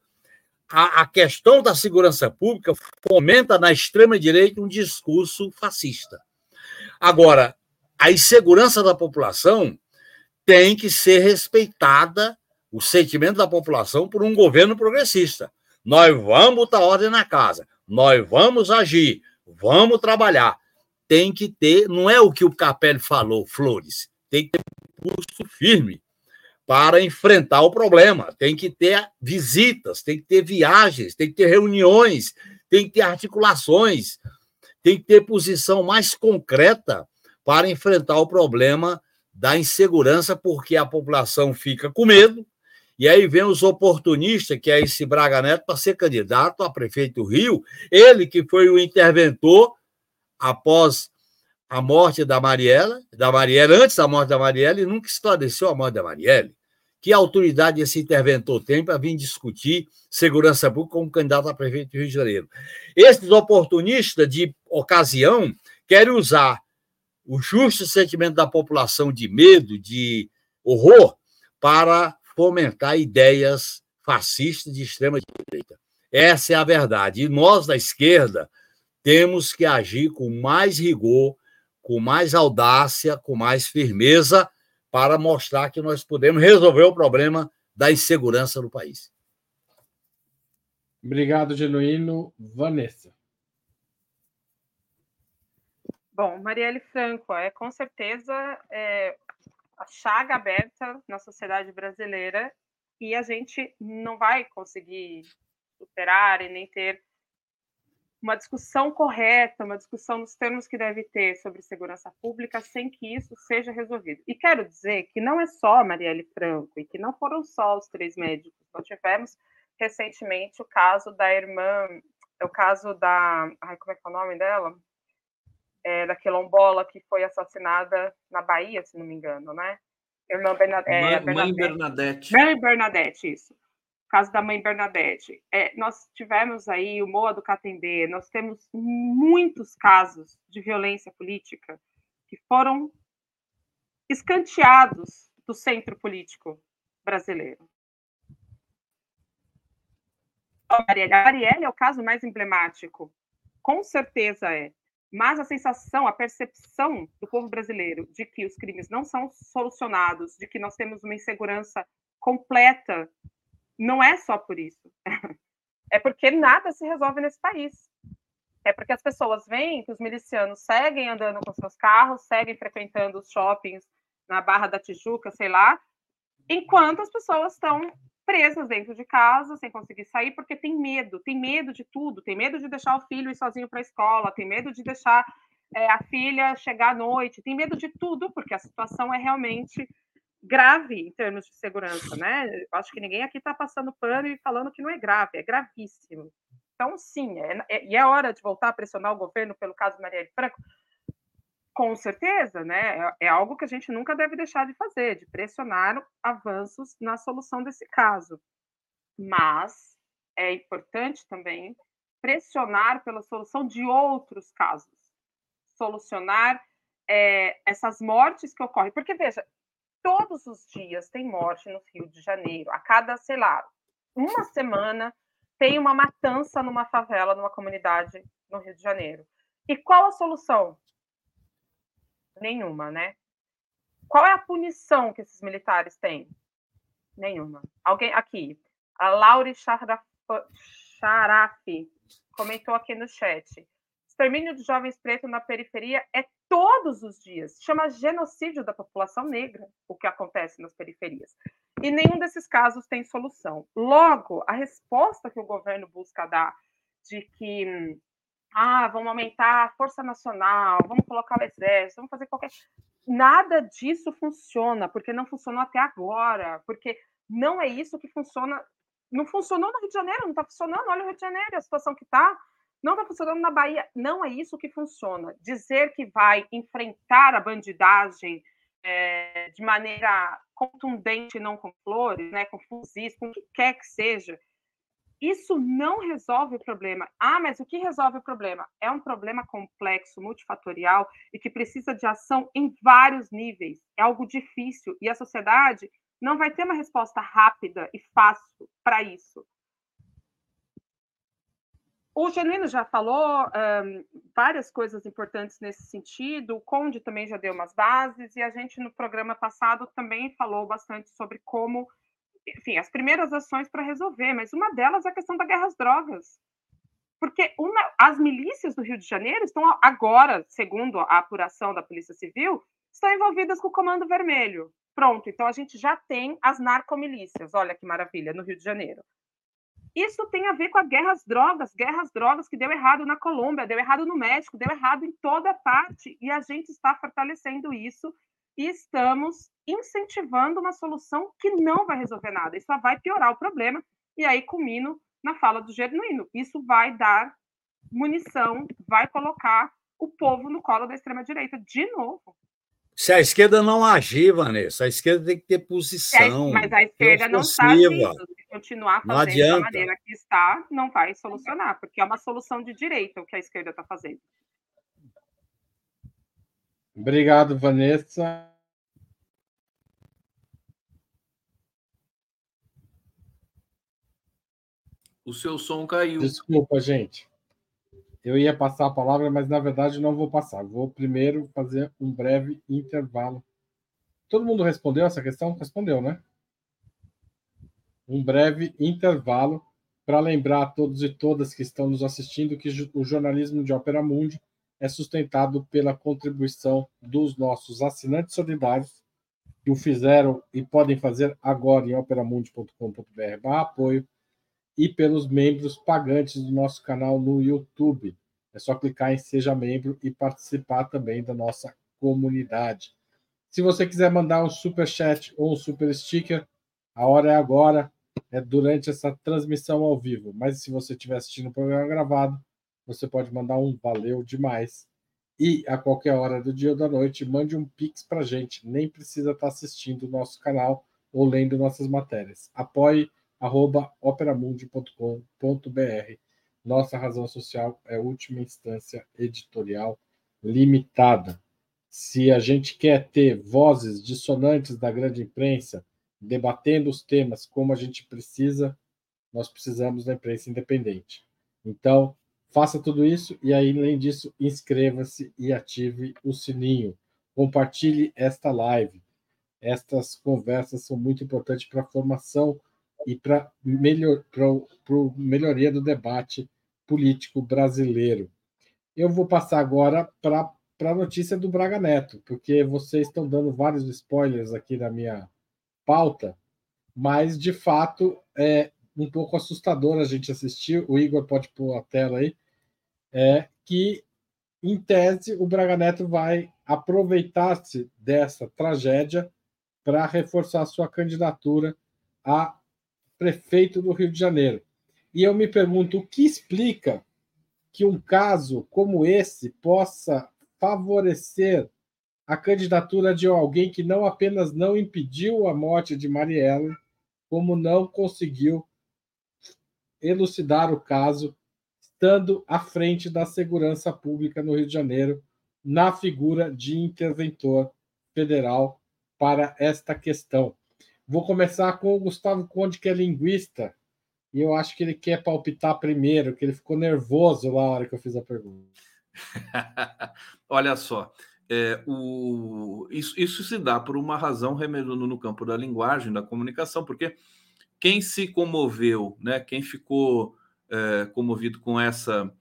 A, a questão da segurança pública fomenta na extrema-direita um discurso fascista. Agora, a insegurança da população tem que ser respeitada o sentimento da população por um governo progressista. Nós vamos botar ordem na casa, nós vamos agir, vamos trabalhar. Tem que ter, não é o que o Capelli falou, Flores, tem que ter curso firme para enfrentar o problema. Tem que ter visitas, tem que ter viagens, tem que ter reuniões, tem que ter articulações, tem que ter posição mais concreta para enfrentar o problema da insegurança, porque a população fica com medo, e aí vem os oportunistas, que é esse Braga Neto, para ser candidato a prefeito do Rio, ele que foi o interventor após a morte da Mariela, da Marielle, antes da morte da Marielle, nunca esclareceu a morte da Marielle. Que autoridade esse interventor tem para vir discutir segurança pública como candidato a prefeito do Rio de Janeiro? Esses oportunistas de ocasião querem usar o justo sentimento da população de medo, de horror, para fomentar ideias fascistas de extrema direita. Essa é a verdade. E nós, da esquerda, temos que agir com mais rigor, com mais audácia, com mais firmeza, para mostrar que nós podemos resolver o problema da insegurança no país. Obrigado, Genuíno. Vanessa. Bom, Marielle Franco, é com certeza é, a chaga aberta na sociedade brasileira e a gente não vai conseguir superar e nem ter uma discussão correta, uma discussão nos termos que deve ter sobre segurança pública sem que isso seja resolvido. E quero dizer que não é só Marielle Franco e que não foram só os três médicos. Nós tivemos recentemente o caso da irmã, o caso da, ai, como é que é o nome dela? É, da quilombola que foi assassinada na Bahia, se não me engano, né? Irmã Bernadette. É, Bernadette. Mãe Bernadette. Mãe Bernadette, isso caso da mãe Bernadette. É, nós tivemos aí o Moa do Catendê, nós temos muitos casos de violência política que foram escanteados do centro político brasileiro. A Marielle, a Marielle é o caso mais emblemático, com certeza é. Mas a sensação, a percepção do povo brasileiro de que os crimes não são solucionados, de que nós temos uma insegurança completa não é só por isso. (laughs) É porque nada se resolve nesse país. É porque as pessoas veem que os milicianos seguem andando com seus carros, seguem frequentando os shoppings na Barra da Tijuca, sei lá, enquanto as pessoas estão presas dentro de casa, sem conseguir sair, porque tem medo, tem medo de tudo, tem medo de deixar o filho ir sozinho para a escola, tem medo de deixar é, a filha chegar à noite, tem medo de tudo, porque a situação é realmente grave em termos de segurança, né? Eu acho que ninguém aqui está passando pano e falando que não é grave, é gravíssimo. Então, sim, é, é, e é hora de voltar a pressionar o governo pelo caso Marielle Franco? Com certeza, né? É, é algo que a gente nunca deve deixar de fazer, de pressionar avanços na solução desse caso. Mas é importante também pressionar pela solução de outros casos, solucionar é, essas mortes que ocorrem. Porque, veja, todos os dias tem morte no Rio de Janeiro. A cada, sei lá, uma semana tem uma matança numa favela, numa comunidade no Rio de Janeiro. E qual a solução? Nenhuma, né? Qual é a punição que esses militares têm? Nenhuma. Alguém aqui, a Laure Charafi comentou aqui no chat. Extermínio de jovens pretos na periferia é todos os dias. Chama genocídio da população negra o que acontece nas periferias. E nenhum desses casos tem solução. Logo, a resposta que o governo busca dar de que ah, vamos aumentar a força nacional, vamos colocar o exército, vamos fazer qualquer. Nada disso funciona, porque não funcionou até agora, porque não é isso que funciona. Não funcionou no Rio de Janeiro, não está funcionando. Olha o Rio de Janeiro, a situação que está não está funcionando na Bahia. Não é isso que funciona. Dizer que vai enfrentar a bandidagem é, de maneira contundente, não com flores, né, com fuzis, com o que quer que seja, isso não resolve o problema. Ah, mas o que resolve o problema? É um problema complexo, multifatorial e que precisa de ação em vários níveis. É algo difícil e a sociedade não vai ter uma resposta rápida e fácil para isso. O Genuíno já falou um, várias coisas importantes nesse sentido, o Conde também já deu umas bases, e a gente no programa passado também falou bastante sobre como, enfim, as primeiras ações para resolver, mas uma delas é a questão da guerra às drogas. Porque uma, as milícias do Rio de Janeiro estão agora, segundo a apuração da Polícia Civil, estão envolvidas com o Comando Vermelho. Pronto, então a gente já tem as narcomilícias, olha que maravilha, no Rio de Janeiro. isso tem a ver com a guerra às drogas, guerra às drogas que deu errado na Colômbia, deu errado no México, deu errado em toda parte, e a gente está fortalecendo isso e estamos incentivando uma solução que não vai resolver nada, isso só vai piorar o problema, e aí culmino na fala do Genuíno, isso vai dar munição, vai colocar o povo no colo da extrema-direita de novo. Se a esquerda não agir, Vanessa, a esquerda tem que ter posição. É, mas a esquerda não está agindo. Se continuar fazendo da maneira que está, não vai solucionar, porque é uma solução de direita o que a esquerda está fazendo. Obrigado, Vanessa. O seu som caiu. Desculpa, gente. Eu ia passar a palavra, mas na verdade não vou passar. Vou primeiro fazer um breve intervalo. Todo mundo respondeu essa questão? Respondeu, né? Um breve intervalo para lembrar a todos e todas que estão nos assistindo que o jornalismo de Ópera Mundi é sustentado pela contribuição dos nossos assinantes solidários que o fizeram e podem fazer agora em operamundi.com.br/apoio e pelos membros pagantes do nosso canal no YouTube. É só clicar em Seja Membro e participar também da nossa comunidade. Se você quiser mandar um super chat ou um super sticker, a hora é agora, é durante essa transmissão ao vivo. Mas se você estiver assistindo o programa gravado, você pode mandar um valeu demais. E a qualquer hora do dia ou da noite, mande um pix para gente. Nem precisa estar assistindo o nosso canal ou lendo nossas matérias. Apoie arroba operamundi.com.br. Nossa razão social é última instância editorial limitada. Se a gente quer ter vozes dissonantes da grande imprensa debatendo os temas como a gente precisa, nós precisamos da imprensa independente. Então, faça tudo isso e aí, além disso, inscreva-se e ative o sininho. Compartilhe esta live. Estas conversas são muito importantes para a formação e para melhor, melhoria do debate político brasileiro. Eu vou passar agora para a notícia do Braga Neto, porque vocês estão dando vários spoilers aqui na minha pauta, mas de fato é um pouco assustador a gente assistir. O Igor pode pôr a tela aí. É que, em tese, o Braga Neto vai aproveitar-se dessa tragédia para reforçar sua candidatura a prefeito do Rio de Janeiro. E eu me pergunto o que explica que um caso como esse possa favorecer a candidatura de alguém que não apenas não impediu a morte de Marielle, como não conseguiu elucidar o caso, estando à frente da segurança pública no Rio de Janeiro, na figura de interventor federal para esta questão. Vou começar com o Gustavo Conde, que é linguista, e eu acho que ele quer palpitar primeiro, que ele ficou nervoso lá na hora que eu fiz a pergunta. (laughs) Olha só, é, o, isso, isso, se dá por uma razão remedando no campo da linguagem, da comunicação, porque quem se comoveu, né, quem ficou é, comovido com essa,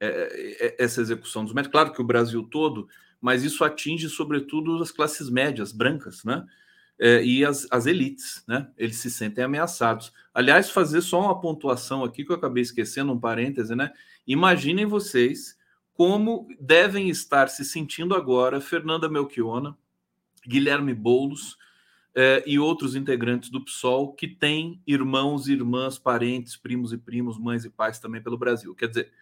é, é essa execução dos médicos, claro que o Brasil todo, mas isso atinge sobretudo as classes médias brancas, né? é, e as, as elites, né? Eles se sentem ameaçados. Aliás, fazer só uma pontuação aqui que eu acabei esquecendo, um parêntese, né? Imaginem vocês como devem estar se sentindo agora Fernanda Melchiona, Guilherme Boulos é, e outros integrantes do PSOL que têm irmãos, irmãs, parentes, primos e primos, mães e pais também pelo Brasil. Quer dizer,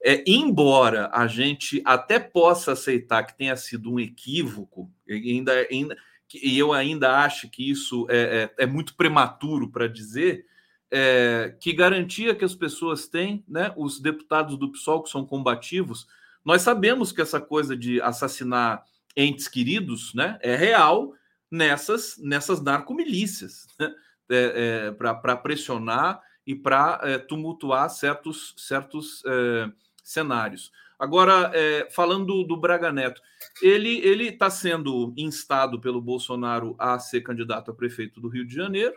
é, embora a gente até possa aceitar que tenha sido um equívoco, ainda, ainda e eu ainda acho que isso é, é, é muito prematuro para dizer, é, que garantia que as pessoas têm, né? Os deputados do PSOL que são combativos, nós sabemos que essa coisa de assassinar entes queridos, né, é real nessas nessas narcomilícias, né? É, é, para pressionar e para é, tumultuar certos certos é, cenários. Agora, é, falando do Braga Neto, ele ele está sendo instado pelo Bolsonaro a ser candidato a prefeito do Rio de Janeiro.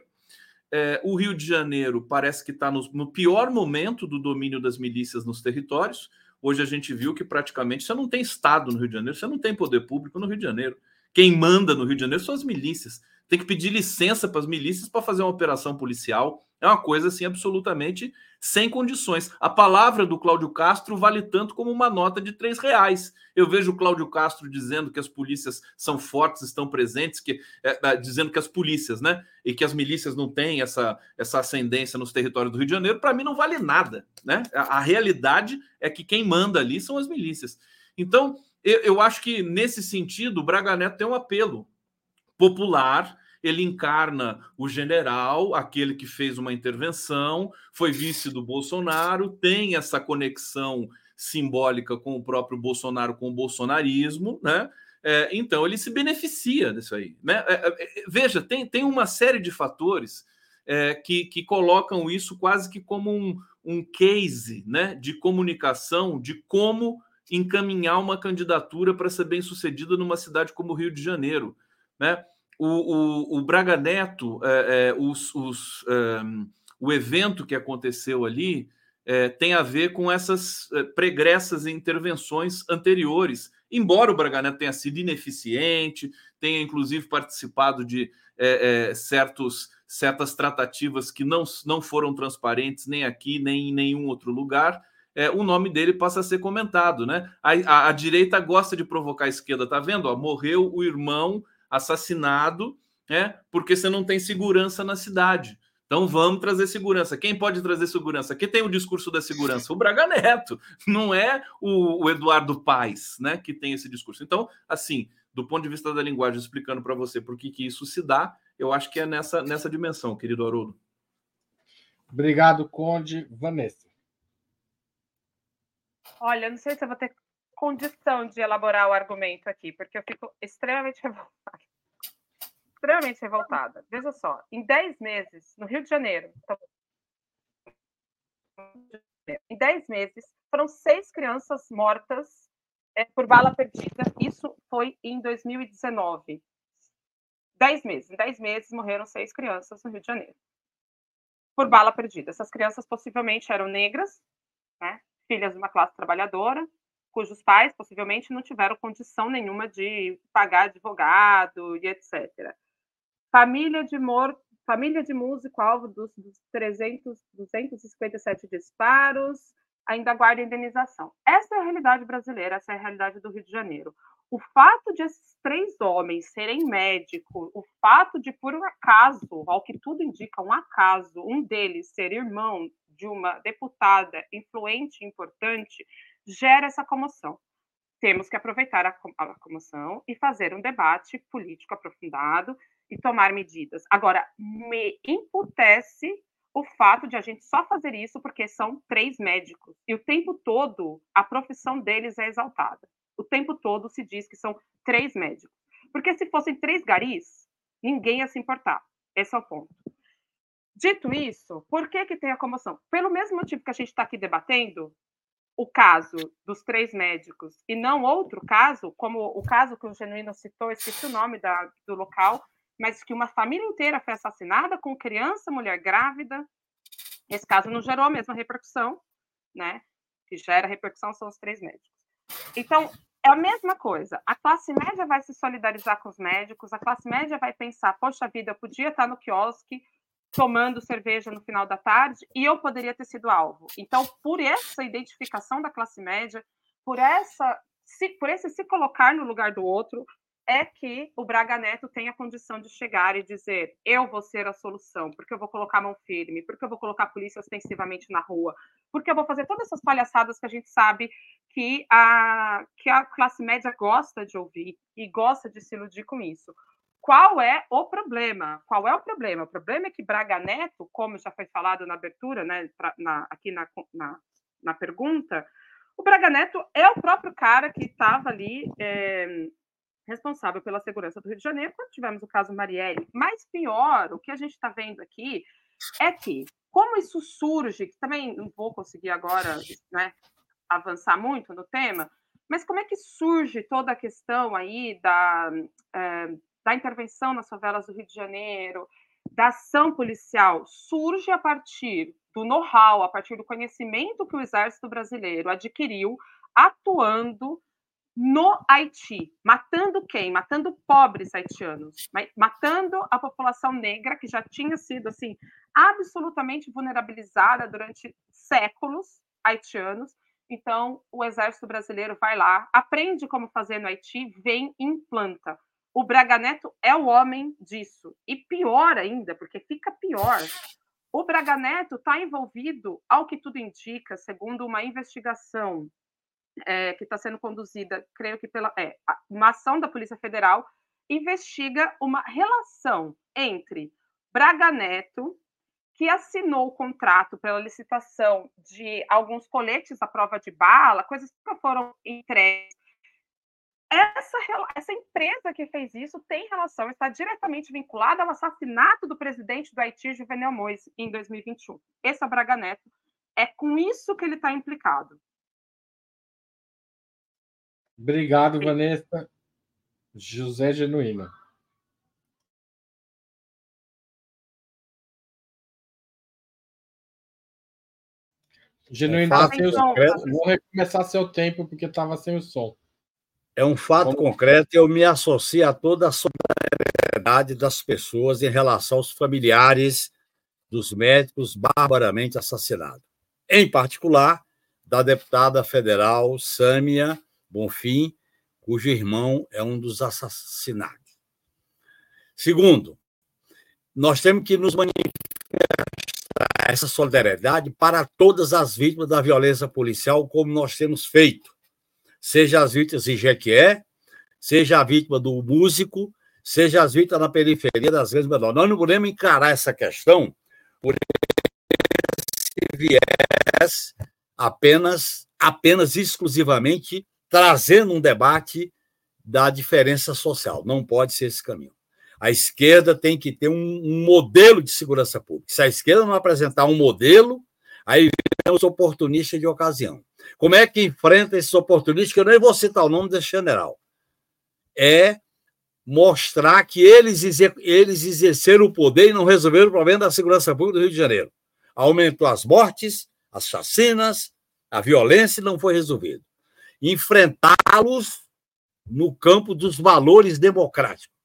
É, o Rio de Janeiro parece que está no, no, pior momento do domínio das milícias nos territórios. Hoje a gente viu que praticamente você não tem Estado no Rio de Janeiro, você não tem poder público no Rio de Janeiro. Quem manda no Rio de Janeiro são as milícias. Tem que pedir licença para as milícias para fazer uma operação policial. É uma coisa assim absolutamente sem condições. A palavra do Cláudio Castro vale tanto como uma nota de três reais. Eu vejo o Cláudio Castro dizendo que as polícias são fortes, estão presentes, que é, é, dizendo que as polícias, né, e que as milícias não têm essa, essa ascendência nos territórios do Rio de Janeiro. Para mim não vale nada, né? A, a, realidade é que quem manda ali são as milícias. Então eu, eu acho que nesse sentido o Braga Neto tem um apelo popular ele encarna o general, aquele que fez uma intervenção, foi vice do Bolsonaro, tem essa conexão simbólica com o próprio Bolsonaro, com o bolsonarismo, né? É, então ele se beneficia disso aí. Né? É, é, é veja, tem, tem uma série de fatores é, que, que colocam isso quase que como um, um case né, de comunicação de como encaminhar uma candidatura para ser bem sucedida numa cidade como o Rio de Janeiro. Né? o, o, o Braga Neto, é, é, os, os, um, o evento que aconteceu ali é, tem a ver com essas é, pregressas intervenções anteriores. Embora o Braga Neto tenha sido ineficiente, tenha inclusive participado de é, é, certos, certas tratativas que não, não foram transparentes nem aqui, nem em nenhum outro lugar, é, o nome dele passa a ser comentado, né? A, a, a, direita gosta de provocar a esquerda, tá vendo? Ó, morreu o irmão assassinado, né? Porque você não tem segurança na cidade. Então vamos trazer segurança. Quem pode trazer segurança? Quem tem o discurso da segurança? O Braga Neto, (laughs) não é o, o Eduardo Paes, né? Que tem esse discurso. Então, assim, do ponto de vista da linguagem, explicando para você por que, que isso se dá, eu acho que é nessa, nessa dimensão, querido Haroldo. Obrigado, Conde. Vanessa. Olha, não sei se eu vou ter condição de elaborar o argumento aqui, porque eu fico extremamente (laughs) revoltada. Extremamente revoltada. Veja só, em 10 meses, no Rio de Janeiro, então, em 10 meses, foram seis crianças mortas é, por bala perdida. Isso foi em 2019. 10 meses. Em 10 meses morreram seis crianças no Rio de Janeiro. Por bala perdida. Essas crianças possivelmente eram negras, né, filhas de uma classe trabalhadora, cujos pais possivelmente não tiveram condição nenhuma de pagar advogado e etc. Família de morto, família de músico alvo dos, dos 300, 257 disparos, ainda guarda indenização. Essa é a realidade brasileira, essa é a realidade do Rio de Janeiro. O fato de esses três homens serem médicos, o fato de, por um acaso, ao que tudo indica, um acaso, um deles ser irmão de uma deputada influente e importante, gera essa comoção. Temos que aproveitar a, a comoção e fazer um debate político aprofundado e tomar medidas. Agora, me imputece o fato de a gente só fazer isso porque são três médicos e o tempo todo a profissão deles é exaltada. O tempo todo se diz que são três médicos. Porque se fossem três garis, ninguém ia se importar. Esse é o ponto. Dito isso, por que, que tem a comoção? Pelo mesmo motivo que a gente está aqui debatendo, o caso dos três médicos e não outro caso, como o caso que o Genuíno citou, esqueci o nome da, do local, mas que uma família inteira foi assassinada com criança, mulher grávida. Esse caso não gerou a mesma repercussão, né? Que gera repercussão são os três médicos. Então, é a mesma coisa. A classe média vai se solidarizar com os médicos, a classe média vai pensar: poxa vida, eu podia estar no quiosque tomando cerveja no final da tarde e eu poderia ter sido alvo. Então, por essa identificação da classe média, por essa se, por esse se colocar no lugar do outro, é que o Braga Neto tem a condição de chegar e dizer: eu vou ser a solução, porque eu vou colocar mão firme, porque eu vou colocar a polícia ostensivamente na rua, porque eu vou fazer todas essas palhaçadas que a gente sabe que a, que a classe média gosta de ouvir e gosta de se iludir com isso. Qual é o problema? Qual é o problema? O problema é que Braga Neto, como já foi falado na abertura, né, pra, na, aqui na, na, na, pergunta, o Braga Neto é o próprio cara que estava ali é, responsável pela segurança do Rio de Janeiro quando tivemos o caso Marielle. Mas pior, o que a gente está vendo aqui é que, como isso surge, que também não vou conseguir agora né, avançar muito no tema, mas como é que surge toda a questão aí da, é, da intervenção nas favelas do Rio de Janeiro, da ação policial, surge a partir do know-how, a partir do conhecimento que o Exército Brasileiro adquiriu atuando no Haiti, matando quem? Matando pobres haitianos, matando a população negra que já tinha sido assim absolutamente vulnerabilizada durante séculos haitianos. Então, o exército brasileiro vai lá, aprende como fazer no Haiti, vem e implanta. O Braga Neto é o homem disso. E pior ainda, porque fica pior. O Braga Neto está envolvido, ao que tudo indica, segundo uma investigação é, que está sendo conduzida, creio que pela é, uma ação da Polícia Federal, investiga uma relação entre Braga Neto, que assinou o contrato pela licitação de alguns coletes à prova de bala, coisas que foram entregues. Essa, essa empresa que fez isso tem relação, está diretamente vinculada ao assassinato do presidente do Haiti, Juvenel Moise, em 2021. Esse é o Braga Neto. É com isso que ele está implicado. Obrigado, Vanessa. José Genuíno. Genuíno, é um sem som. Vou recomeçar seu tempo, porque estava sem o som. É um fato Vamos... concreto e eu me associo a toda a solidariedade das pessoas em relação aos familiares dos médicos barbaramente assassinados. Em particular, da deputada federal Sâmia Bonfim, cujo irmão é um dos assassinados. Segundo, nós temos que nos manifestar essa solidariedade para todas as vítimas da violência policial, como nós temos feito. Seja as vítimas de Jequié, seja a vítima do músico, seja as vítimas na periferia das grandes menores. Nós não podemos encarar essa questão por esse viés apenas, apenas exclusivamente trazendo um debate da diferença social. Não pode ser esse caminho. A esquerda tem que ter um, um modelo de segurança pública. Se a esquerda não apresentar um modelo, aí vem os oportunistas de ocasião. Como é que enfrenta esses oportunistas? Que eu nem vou citar o nome desse general. É mostrar que eles, eles exerceram o poder e não resolveram o problema da segurança pública do Rio de Janeiro. Aumentou as mortes, as chacinas, a violência não foi resolvido enfrentá-los no campo dos valores democráticos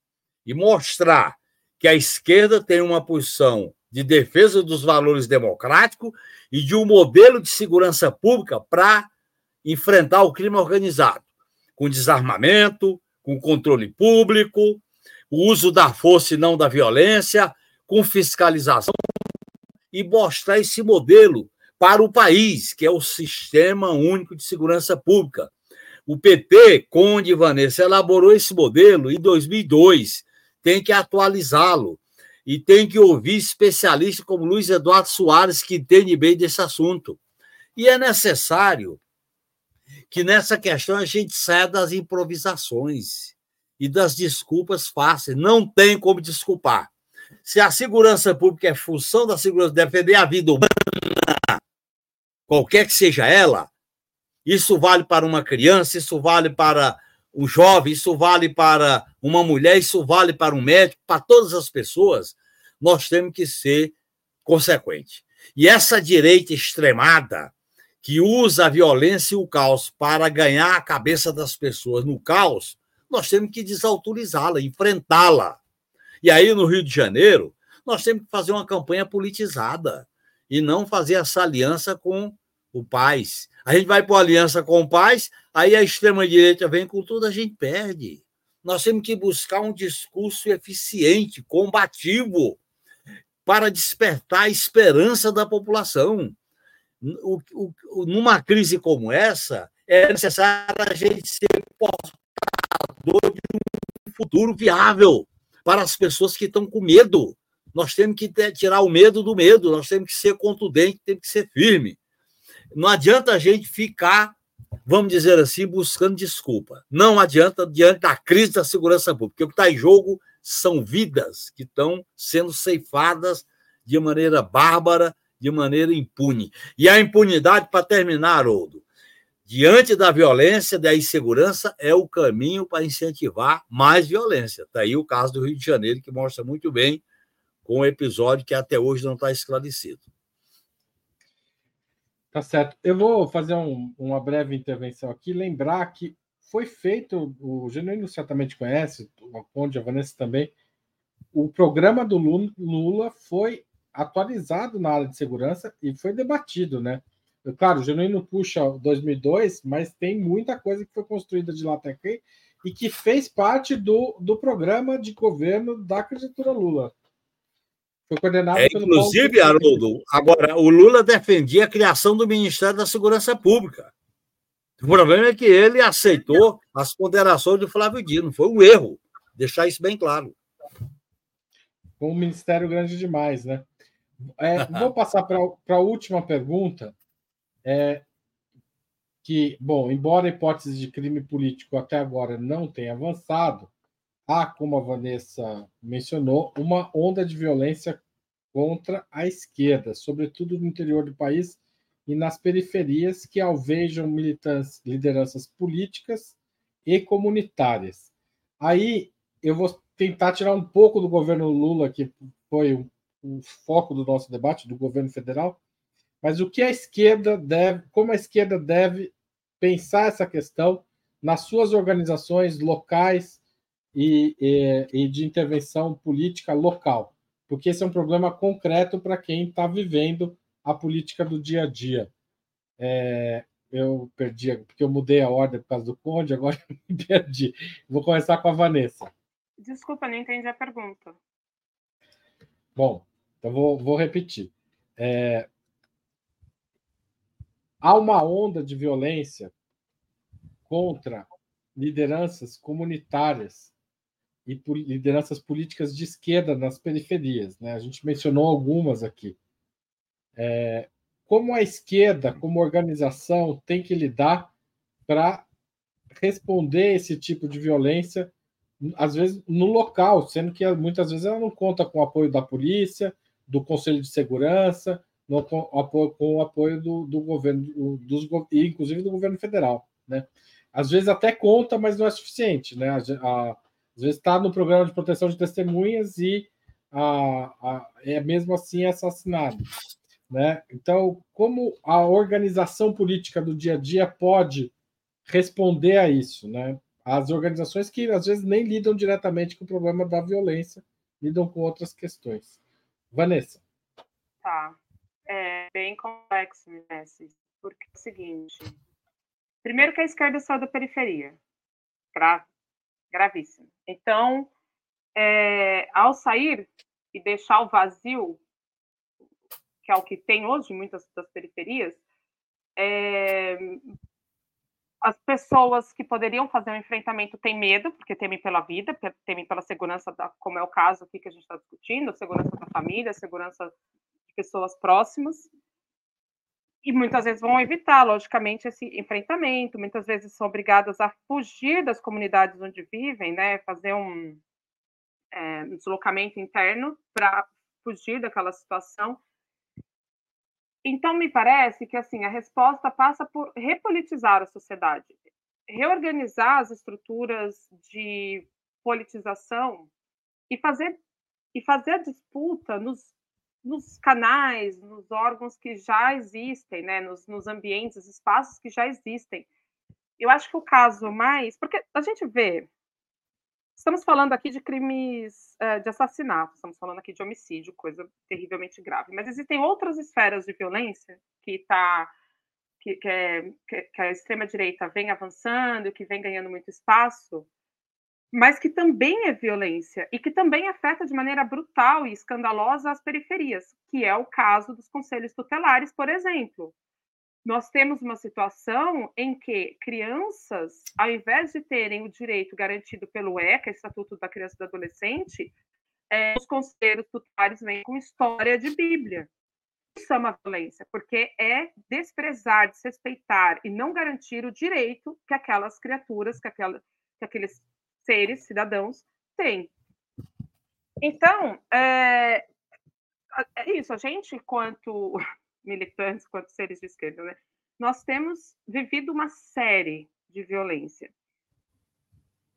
e mostrar que a esquerda tem uma posição de defesa dos valores democráticos e de um modelo de segurança pública para enfrentar o crime organizado, com desarmamento, com controle público, o uso da força e não da violência, com fiscalização e mostrar esse modelo para o país, que é o Sistema Único de Segurança Pública. O PT, Conde Vanessa, elaborou esse modelo em 2002, tem que atualizá-lo e tem que ouvir especialistas como Luiz Eduardo Soares, que entende bem desse assunto. E é necessário que nessa questão a gente saia das improvisações e das desculpas fáceis. Não tem como desculpar. Se a segurança pública é função da segurança, defender a vida humana, qualquer que seja ela, isso vale para uma criança, isso vale para um jovem, isso vale para uma mulher, isso vale para um médico, para todas as pessoas, nós temos que ser consequentes. E essa direita extremada, que usa a violência e o caos para ganhar a cabeça das pessoas no caos, nós temos que desautorizá-la, enfrentá-la. E aí, no Rio de Janeiro, nós temos que fazer uma campanha politizada e não fazer essa aliança com o Paz. A gente vai para aliança com o Paz, aí a extrema-direita vem com tudo, a gente perde. Nós temos que buscar um discurso eficiente, combativo, para despertar a esperança da população. O, o, numa crise como essa, é necessário a gente ser portador de um futuro viável para as pessoas que estão com medo. Nós temos que tirar o medo do medo, nós temos que ser contundente, temos que ser firme. Não adianta a gente ficar, vamos dizer assim, buscando desculpa. Não adianta diante da crise da segurança pública, porque o que está em jogo são vidas que estão sendo ceifadas de maneira bárbara, de maneira impune. E a impunidade, para terminar, Haroldo, diante da violência, da insegurança, é o caminho para incentivar mais violência. Está aí o caso do Rio de Janeiro, que mostra muito bem com um episódio que até hoje não está esclarecido. Tá certo. Eu vou fazer um, uma breve intervenção aqui, lembrar que foi feito, o Genuíno certamente conhece, o Conde, a Vanessa também, o programa do Lula foi atualizado na área de segurança e foi debatido, né? Claro, o Genuíno puxa 2002, mas tem muita coisa que foi construída de lá até aqui e que fez parte do, do programa de governo da candidatura Lula. Foi coordenado é, pelo Inclusive, Haroldo, agora, o Lula defendia a criação do Ministério da Segurança Pública. O problema é que ele aceitou as ponderações do Flávio Dino. Foi um erro, deixar isso bem claro. Um ministério grande demais, né? É, (laughs) vou passar para a última pergunta. É, que, bom, embora a hipótese de crime político até agora não tenha avançado, há, como a Vanessa mencionou, uma onda de violência contra a esquerda, sobretudo no interior do país e nas periferias, que alvejam militantes, lideranças políticas e comunitárias. Aí eu vou tentar tirar um pouco do governo Lula, que foi o, o foco do nosso debate, do governo federal, mas o que a esquerda deve, como a esquerda deve pensar essa questão nas suas organizações locais e, e, e de intervenção política local, porque esse é um problema concreto para quem está vivendo a política do dia a dia. É, eu perdi, porque eu mudei a ordem por causa do Conde, agora (laughs) eu me perdi. Vou começar com a Vanessa. Desculpa, não entendi a pergunta. Bom, então vou, vou repetir. É, há uma onda de violência contra lideranças comunitárias e lideranças políticas de esquerda nas periferias. Né? A gente mencionou algumas aqui. É, como a esquerda, como organização, tem que lidar para responder esse tipo de violência, às vezes no local, sendo que muitas vezes ela não conta com o apoio da polícia, do Conselho de Segurança, no, com, apoio, com o apoio do, do governo, dos, inclusive do governo federal. Né? Às vezes até conta, mas não é suficiente. Né? A, a, às vezes está no programa de proteção de testemunhas e a, é mesmo assim assassinado. Né? Então, como a organização política do dia a dia pode responder a isso? Né? As organizações que às vezes nem lidam diretamente com o problema da violência, lidam com outras questões. Vanessa. Tá é bem complexo, Messi, porque é o seguinte: primeiro que a esquerda saiu da periferia, grave, gravíssimo. Então, é, ao sair e deixar o vazio, que é o que tem hoje muitas das periferias, é, as pessoas que poderiam fazer um enfrentamento têm medo, porque temem pela vida, temem pela segurança, da, como é o caso aqui que a gente está discutindo, segurança da família, segurança pessoas próximas, e muitas vezes vão evitar, logicamente, esse enfrentamento, muitas vezes são obrigadas a fugir das comunidades onde vivem, né, fazer um, é, um deslocamento interno para fugir daquela situação. Então, me parece que assim a resposta passa por repolitizar a sociedade, reorganizar as estruturas de politização e fazer e fazer a disputa nos nos canais, nos órgãos que já existem, né, nos, nos ambientes, espaços que já existem. Eu acho que o caso mais. Porque a gente vê. Estamos falando aqui de crimes uh, de assassinato, estamos falando aqui de homicídio, coisa terrivelmente grave. Mas existem outras esferas de violência que está que, que, é, que, a extrema-direita vem avançando, que vem ganhando muito espaço, mas que também é violência e que também afeta de maneira brutal e escandalosa as periferias, que é o caso dos conselhos tutelares, por exemplo. Nós temos uma situação em que crianças, ao invés de terem o direito garantido pelo ECA, Estatuto da Criança e do Adolescente, é, os conselhos tutelares vêm com história de Bíblia. Isso é uma violência, porque é desprezar, desrespeitar e não garantir o direito que aquelas criaturas, que, aquela, que aqueles seres, cidadãos, têm. Então, é, é isso, a gente, quanto (laughs) militantes, quanto seres de esquerda, né, nós temos vivido uma série de violência.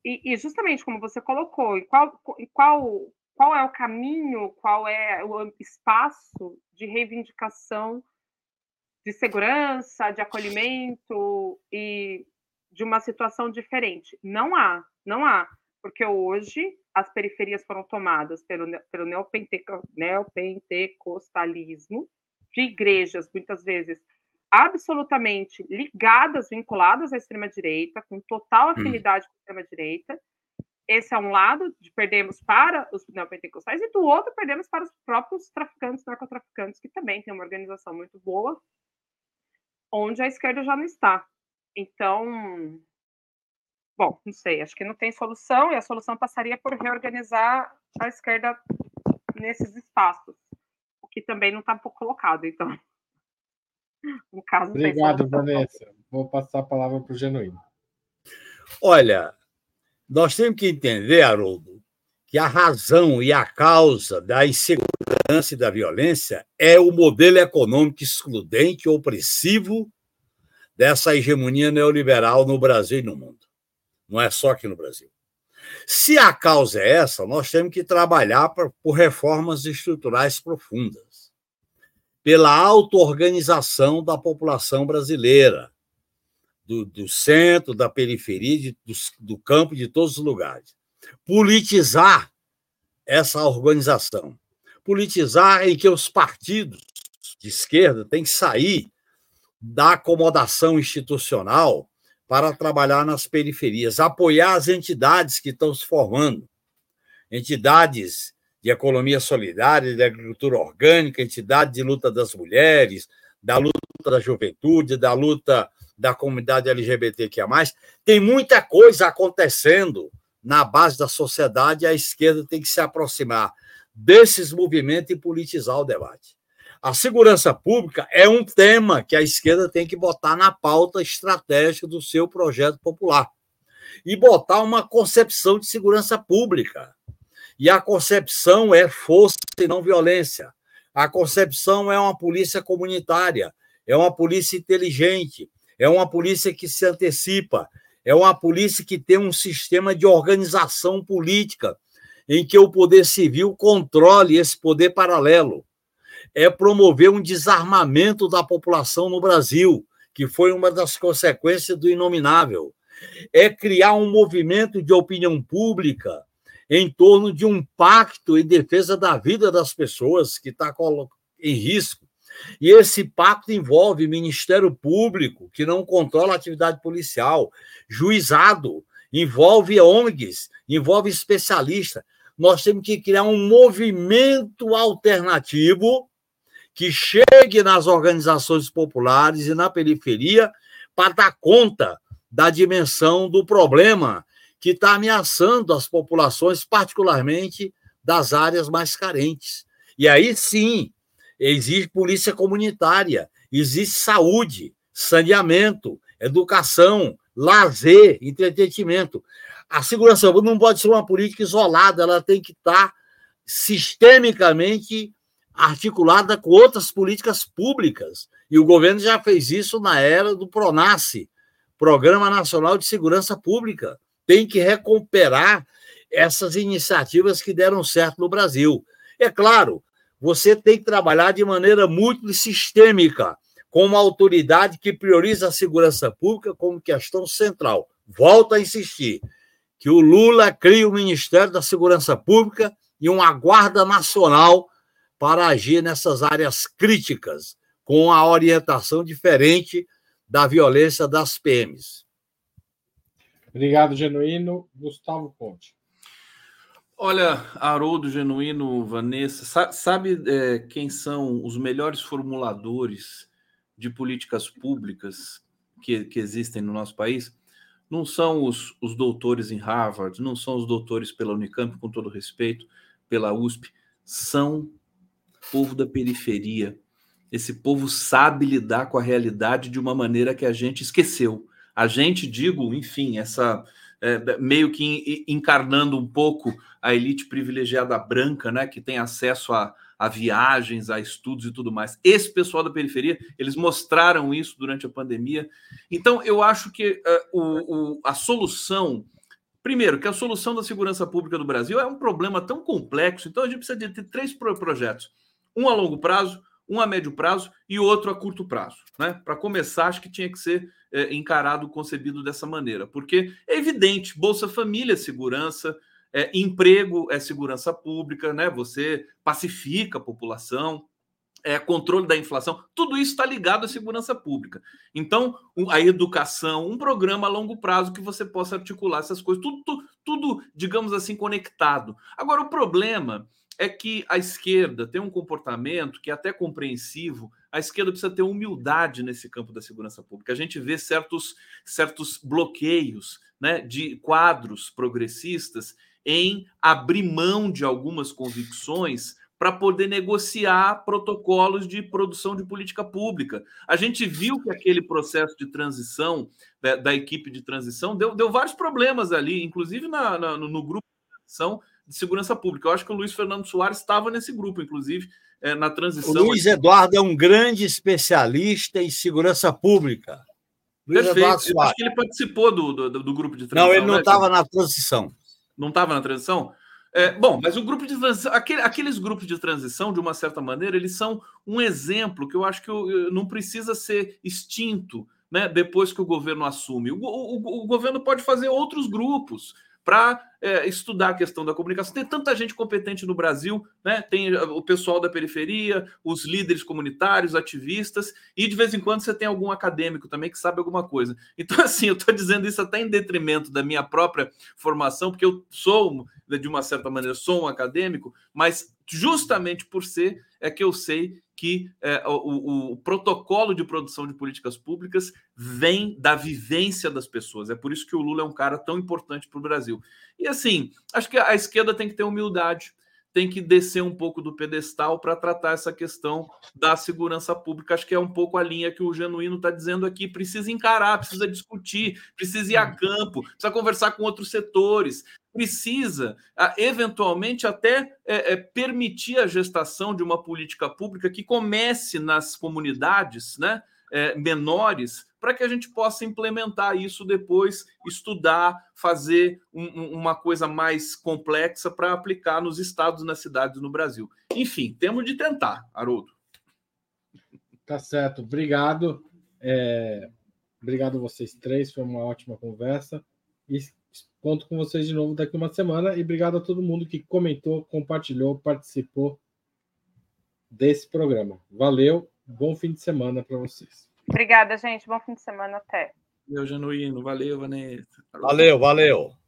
E, e justamente como você colocou, e qual, qual, qual é o caminho, qual é o espaço de reivindicação de segurança, de acolhimento e de uma situação diferente. Não há, não há, porque hoje as periferias foram tomadas pelo, pelo neopenteco, neopentecostalismo, de igrejas, muitas vezes absolutamente ligadas, vinculadas à extrema-direita, com total hum. afinidade hum. com a extrema-direita. Esse é um lado, de perdemos para os neopentecostais, e do outro, perdemos para os próprios traficantes, narcotraficantes, que também tem uma organização muito boa, onde a esquerda já não está. Então, bom, não sei, acho que não tem solução, e a solução passaria por reorganizar a esquerda nesses espaços, o que também não está colocado, então. (laughs) No caso, Obrigado, Vanessa. Vou passar a palavra para o Genuíno. Olha, nós temos que entender, Haroldo, que a razão e a causa da insegurança e da violência é o modelo econômico excludente, opressivo dessa hegemonia neoliberal no Brasil e no mundo. Não é só aqui no Brasil. Se a causa é essa, nós temos que trabalhar por reformas estruturais profundas, pela auto-organização da população brasileira, do, do centro, da periferia, de, do, do campo, de todos os lugares. Politizar essa organização. Politizar em que os partidos de esquerda têm que sair da acomodação institucional para trabalhar nas periferias, apoiar as entidades que estão se formando, entidades de economia solidária, de agricultura orgânica, entidade de luta das mulheres, da luta da juventude, da luta da comunidade LGBTQIA+. Tem muita coisa acontecendo na base da sociedade a esquerda tem que se aproximar desses movimentos e politizar o debate. A segurança pública é um tema que a esquerda tem que botar na pauta estratégica do seu projeto popular e botar uma concepção de segurança pública. E a concepção é força e não violência. A concepção é uma polícia comunitária, é uma polícia inteligente, é uma polícia que se antecipa, é uma polícia que tem um sistema de organização política em que o poder civil controle esse poder paralelo é promover um desarmamento da população no Brasil, que foi uma das consequências do inominável. É criar um movimento de opinião pública em torno de um pacto em defesa da vida das pessoas que está em risco. E esse pacto envolve Ministério Público, que não controla a atividade policial, juizado, envolve ONGs, envolve especialistas. Nós temos que criar um movimento alternativo que chegue nas organizações populares e na periferia para dar conta da dimensão do problema que está ameaçando as populações, particularmente das áreas mais carentes. E aí sim, existe polícia comunitária, existe saúde, saneamento, educação, lazer, entretenimento. A segurança não pode ser uma política isolada, ela tem que estar sistemicamente articulada com outras políticas públicas. E o governo já fez isso na era do PRONASSE, Programa Nacional de Segurança Pública. Tem que recuperar essas iniciativas que deram certo no Brasil. É claro, você tem que trabalhar de maneira muito sistêmica, com uma autoridade que prioriza a segurança pública como questão central. Volto a insistir que o Lula crie o Ministério da Segurança Pública e uma Guarda Nacional para agir nessas áreas críticas, com a orientação diferente da violência das PMs. Obrigado, Genuíno. Gustavo Ponte. Olha, Haroldo Genuíno, Vanessa, sabe é, quem são os melhores formuladores de políticas públicas que, que existem no nosso país? Não são os, os doutores em Harvard, não são os doutores pela Unicamp, com todo respeito, pela USP, são povo da periferia. Esse povo sabe lidar com a realidade de uma maneira que a gente esqueceu. A gente, digo, enfim, essa é, meio que encarnando um pouco a elite privilegiada branca, né, que tem acesso a, a viagens, a estudos e tudo mais. Esse pessoal da periferia, eles mostraram isso durante a pandemia. Então, eu acho que uh, o, o, a solução Primeiro, que a solução da segurança pública do Brasil é um problema tão complexo, então a gente precisa de ter três projetos um a longo prazo, um a médio prazo e outro a curto prazo. Né? Para começar, acho que tinha que ser é, encarado, concebido dessa maneira, porque é evidente, Bolsa Família é segurança, é, emprego é segurança pública, né? Você pacifica a população, é, controle da inflação, tudo isso está ligado à segurança pública. Então, a educação, um programa a longo prazo que você possa articular essas coisas, tudo, tudo, tudo digamos assim, conectado. Agora, o problema é que a esquerda tem um comportamento que é até compreensivo. A esquerda precisa ter humildade nesse campo da segurança pública. A gente vê certos, certos bloqueios né, de quadros progressistas em abrir mão de algumas convicções para poder negociar protocolos de produção de política pública. A gente viu que aquele processo de transição da, da equipe de transição deu, deu vários problemas ali, inclusive na, na, no grupo de transição de segurança pública. Eu acho que o Luiz Fernando Soares estava nesse grupo, inclusive, é, na transição. O Luiz Eduardo é um grande especialista em segurança pública. Luiz Perfeito. Eduardo Soares. Eu acho que ele participou do, do, do grupo de transição. Não, ele não estava né? na transição. Não estava na transição? É, bom, mas o grupo de transição, aquele, aqueles grupos de transição, de uma certa maneira, eles são um exemplo que eu acho que eu, não precisa ser extinto né, depois que o governo assume. O, o, o governo pode fazer outros grupos para é, estudar a questão da comunicação. Tem tanta gente competente no Brasil, né? Tem uh, o pessoal da periferia, os líderes comunitários, ativistas, e de vez em quando você tem algum acadêmico também que sabe alguma coisa. Então, (laughs) assim, eu estou dizendo isso até em detrimento da minha própria formação, porque eu sou, de uma certa maneira, sou um acadêmico, mas justamente por ser é que eu sei que é, o, o, protocolo de produção de políticas públicas vem da vivência das pessoas. É por isso que o Lula é um cara tão importante para o Brasil. E assim, acho que a esquerda tem que ter humildade, tem que descer um pouco do pedestal para tratar essa questão da segurança pública. Acho que é um pouco a linha que o Genuíno está dizendo aqui. Precisa encarar, precisa discutir, precisa ir a campo, precisa conversar com outros setores, precisa, eventualmente, até é, é, permitir a gestação de uma política pública que comece nas comunidades né, é, menores, para que a gente possa implementar isso depois, estudar, fazer um, uma coisa mais complexa para aplicar nos estados, nas cidades no Brasil. Enfim, temos de tentar, Haroldo. Tá certo, obrigado. É, obrigado a vocês três, foi uma ótima conversa. E Conto com vocês de novo daqui uma semana e obrigado a todo mundo que comentou, compartilhou, participou desse programa. Valeu, bom fim de semana para vocês. Obrigada, gente. Bom fim de semana até. Meu genuíno, valeu, Vanessa. Valeu, valeu.